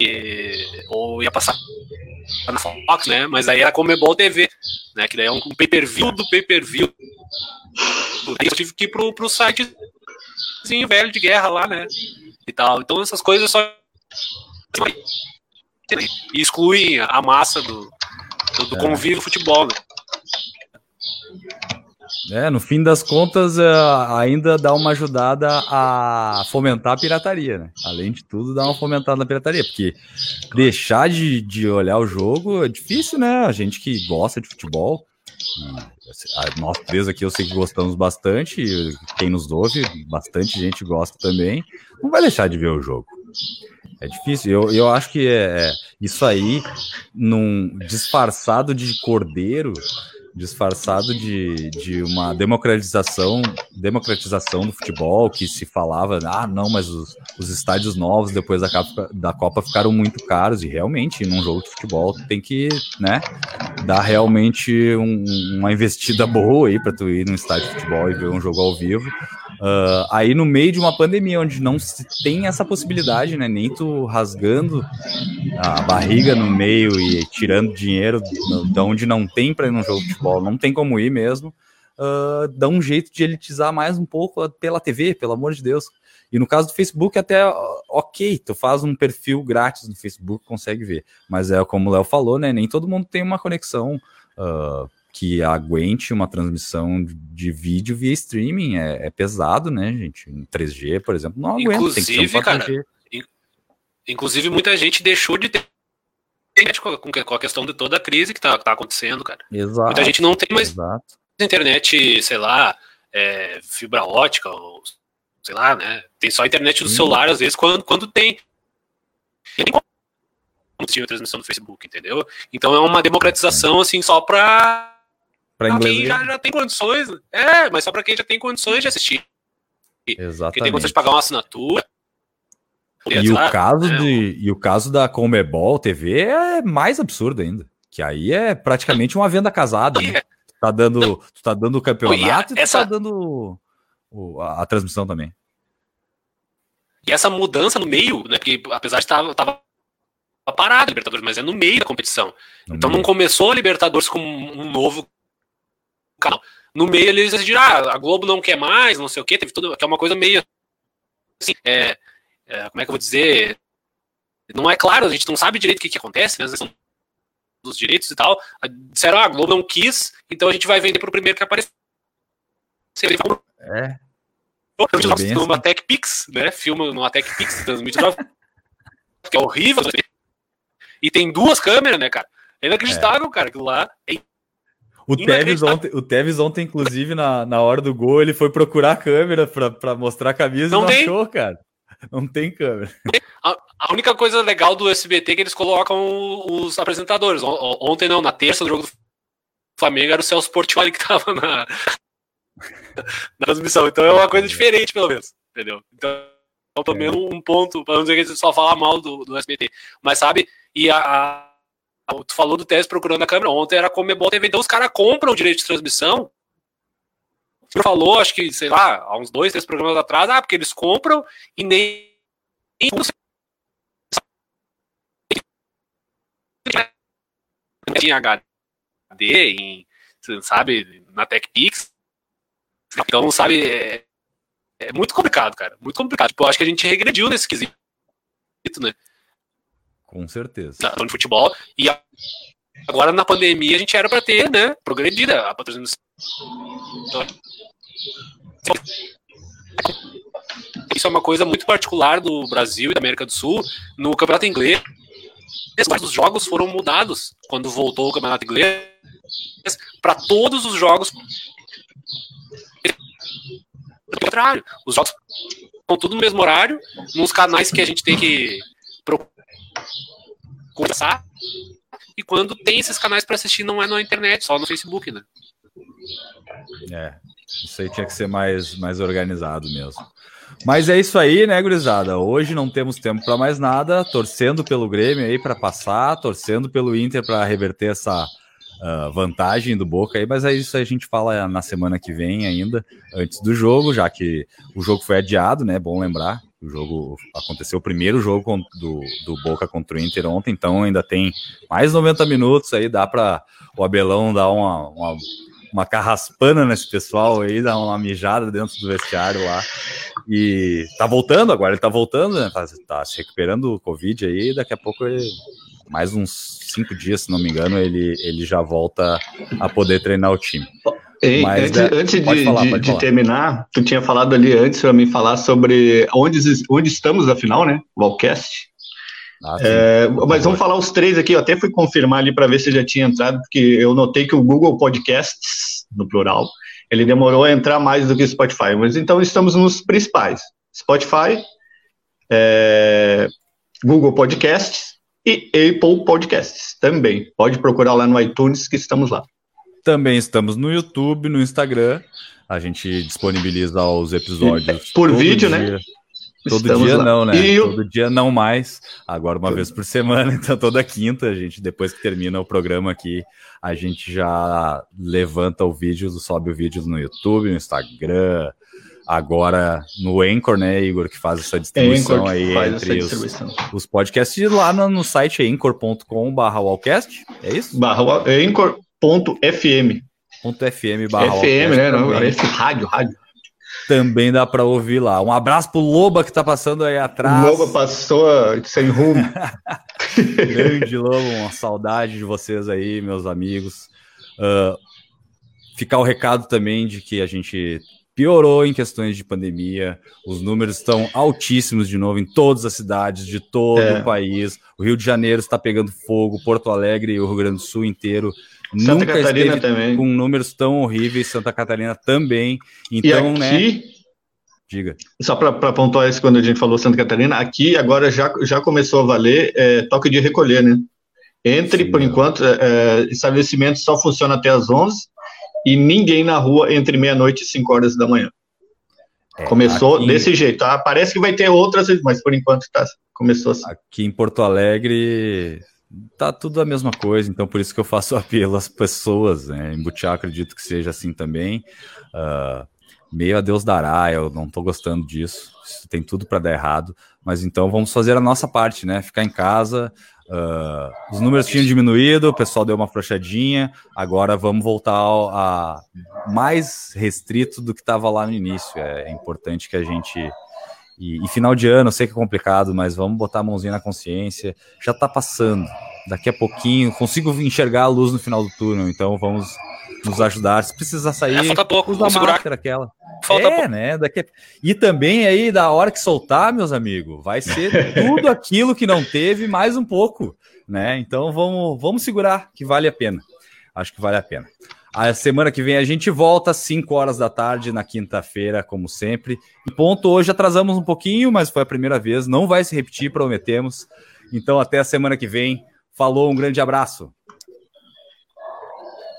E, ou ia passar na Fox, né? Mas aí era Comebol TV, né? Que daí é um, um pay-per-view do pay-per-view. Eu tive que ir pro, pro sitezinho velho de guerra lá, né? E tal. Então essas coisas só excluem a massa do, do, do convívio futebol, né? É, no fim das contas, é, ainda dá uma ajudada a fomentar a pirataria, né? Além de tudo, dá uma fomentada na pirataria, porque deixar de, de olhar o jogo é difícil, né? A gente que gosta de futebol, nós três aqui eu sei que gostamos bastante, quem nos ouve, bastante gente gosta também, não vai deixar de ver o jogo. É difícil, eu, eu acho que é, é isso aí, num disfarçado de cordeiro, disfarçado de, de uma democratização democratização do futebol que se falava ah não mas os, os estádios novos depois da Copa, da Copa ficaram muito caros e realmente num jogo de futebol tem que né dar realmente um, uma investida boa aí para tu ir num estádio de futebol e ver um jogo ao vivo Uh, aí no meio de uma pandemia onde não se tem essa possibilidade, né? Nem tu rasgando a barriga no meio e tirando dinheiro de onde não tem para ir num jogo de futebol, não tem como ir mesmo. Uh, dá um jeito de elitizar mais um pouco pela TV, pelo amor de Deus. E no caso do Facebook, até ok, tu faz um perfil grátis no Facebook, consegue ver. Mas é como o Léo falou, né? Nem todo mundo tem uma conexão. Uh, que aguente uma transmissão de vídeo via streaming. É, é pesado, né, gente? Em 3G, por exemplo, não aguenta. Inclusive, cara, inclusive muita gente deixou de ter com, com a questão de toda a crise que tá, tá acontecendo, cara. Exato. Muita gente não tem mais exato. internet, sei lá, é, fibra ótica, ou sei lá, né? Tem só a internet do Sim. celular, às vezes, quando, quando tem. Não tinha transmissão do Facebook, entendeu? Então é uma democratização, assim, só pra para inglês. Quem já, já tem condições. É, mas só para quem já tem condições de assistir. Exatamente. Quem tem condições de pagar uma assinatura. E, o caso né? de, e o caso da Comebol TV é mais absurdo ainda. Que aí é praticamente uma venda casada, né? Tu tá dando, tu tá dando o campeonato e, essa... tu tá dando o, a, a, transmissão também. E essa mudança no meio, né? Porque apesar de estar tava parado Libertadores, mas é no meio da competição. No então meio. não começou a Libertadores com um novo canal. No meio eles decidiram, ah, a Globo não quer mais, não sei o que, teve tudo, que é uma coisa meio assim, é, é, como é que eu vou dizer? Não é claro, a gente não sabe direito o que, que acontece, né? Às vezes dos direitos e tal. Disseram, ah, a Globo não quis, então a gente vai vender pro primeiro que aparecer. É. Numa assim. Tech Pix, né? Filma numa Tech Pix 2019. que é horrível. E tem duas câmeras, né, cara? É inacreditável, é. cara. Aquilo lá é o Tevez, ontem, o Tevez ontem, inclusive, na, na hora do gol, ele foi procurar a câmera para mostrar a camisa não e não tem. achou, cara. Não tem câmera. A, a, única coisa legal do SBT é que eles colocam os apresentadores. Ontem não, na terça do jogo do Flamengo era o Celso Portioli que tava na, na transmissão. Então é uma coisa diferente, pelo menos. Entendeu? Então, pelo menos um ponto, para não dizer que gente só fala mal do, do SBT. Mas sabe, e a, a Tu falou do teste procurando a câmera. Ontem era Comebol TV. Então os caras compram o direito de transmissão. Você falou, acho que, sei lá, há uns dois, três programas atrás, ah, porque eles compram e nem. Tinha HD, em, sabe, na TechPix. Então, sabe, é, é, muito complicado, cara. Muito complicado. Tipo, eu acho que a gente regrediu nesse quesito, né? Com certeza. No futebol. E agora na pandemia a gente era para ter, né? Progredida a patrocínio. Então, isso é uma coisa muito particular do Brasil e da América do Sul. No Campeonato Inglês, os jogos foram mudados quando voltou o Campeonato Inglês para todos os jogos. Pelo contrário, os jogos estão tudo no mesmo horário, nos canais que a gente tem que procurar conversar. E quando tem esses canais para assistir, não é na internet, só no Facebook, né? É, isso aí tinha que ser mais, mais organizado mesmo. Mas é isso aí, né, gurizada? Hoje não temos tempo para mais nada, torcendo pelo Grêmio aí para passar, torcendo pelo Inter para reverter essa uh, vantagem do Boca aí, mas é isso a gente fala na semana que vem ainda, antes do jogo, já que o jogo foi adiado, né? Bom lembrar. O jogo aconteceu o primeiro jogo do, do Boca contra o Inter ontem, então ainda tem mais 90 minutos aí, dá para o Abelão dar uma, uma, uma carraspana nesse pessoal aí, dar uma mijada dentro do vestiário lá. E tá voltando agora, ele tá voltando, né? Tá, tá se recuperando do Covid aí, daqui a pouco ele, mais uns cinco dias, se não me engano, ele, ele já volta a poder treinar o time. Ei, Mas, antes, é, antes de, falar, de, de terminar, tu tinha falado ali antes para mim falar sobre onde, onde estamos, afinal, né? O Wallcast. Ah, é, mas vamos falar os três aqui. Eu até fui confirmar ali para ver se já tinha entrado, porque eu notei que o Google Podcasts, no plural, ele demorou a entrar mais do que o Spotify. Mas então estamos nos principais: Spotify, é, Google Podcasts e Apple Podcasts também. Pode procurar lá no iTunes que estamos lá. Também estamos no YouTube, no Instagram. A gente disponibiliza os episódios. Por vídeo, né? dia. né? Todo Estamos dia lá. não, né? E todo dia não mais. Agora uma vez por semana, então toda quinta, a gente, depois que termina o programa aqui, a gente já levanta o vídeo, sobe o vídeo no YouTube, no Instagram, agora no Anchor, né, Igor, que faz essa distribuição Anchor, aí entre os, os, podcasts lá no, no site anchor.com barra wallcast, é isso? Barra Anchor FM. Ponto FM barra FM, né? Não, rádio, rádio. Também dá para ouvir lá. Um abraço pro Loba que tá passando aí atrás. O Loba passou sem rumo. Grande Loba, uma saudade de vocês aí, meus amigos. Uh, ficar o recado também de que a gente piorou em questões de pandemia. Os números estão altíssimos de novo em todas as cidades de todo é. o país. O Rio de Janeiro está pegando fogo, Porto Alegre e o Rio Grande do Sul inteiro Santa Nunca Catarina também. com números tão horríveis, Santa Catarina também. Então, e aqui, né? Diga. Só para pontuar isso, quando a gente falou Santa Catarina, aqui agora já, já começou a valer é, toque de recolher, né? Entre, Sim, por é. enquanto, é, estabelecimento só funciona até as 11 e ninguém na rua entre meia-noite e 5 horas da manhã. É, começou aqui, desse jeito. Ah, parece que vai ter outras, mas por enquanto tá, começou assim. Aqui em Porto Alegre tá tudo a mesma coisa, então por isso que eu faço apelo às pessoas, né? Em Butiá acredito que seja assim também. Uh, meio a Deus dará, eu não tô gostando disso, isso tem tudo para dar errado, mas então vamos fazer a nossa parte, né? Ficar em casa, uh, os números tinham diminuído, o pessoal deu uma frouxadinha, agora vamos voltar a mais restrito do que estava lá no início. É, é importante que a gente e, e, final de ano, eu sei que é complicado, mas vamos botar a mãozinha na consciência. Já tá passando. Daqui a pouquinho, consigo enxergar a luz no final do túnel, então vamos nos ajudar. Se precisar sair, é, falta pouco, usa a máscara aquela. Falta é, pouco. né? Daqui a... E também aí, da hora que soltar, meus amigos, vai ser tudo aquilo que não teve, mais um pouco, né? Então vamos, vamos segurar, que vale a pena. Acho que vale a pena. A semana que vem a gente volta às 5 horas da tarde, na quinta-feira, como sempre. E ponto, hoje atrasamos um pouquinho, mas foi a primeira vez. Não vai se repetir, prometemos. Então, até a semana que vem. Falou, um grande abraço.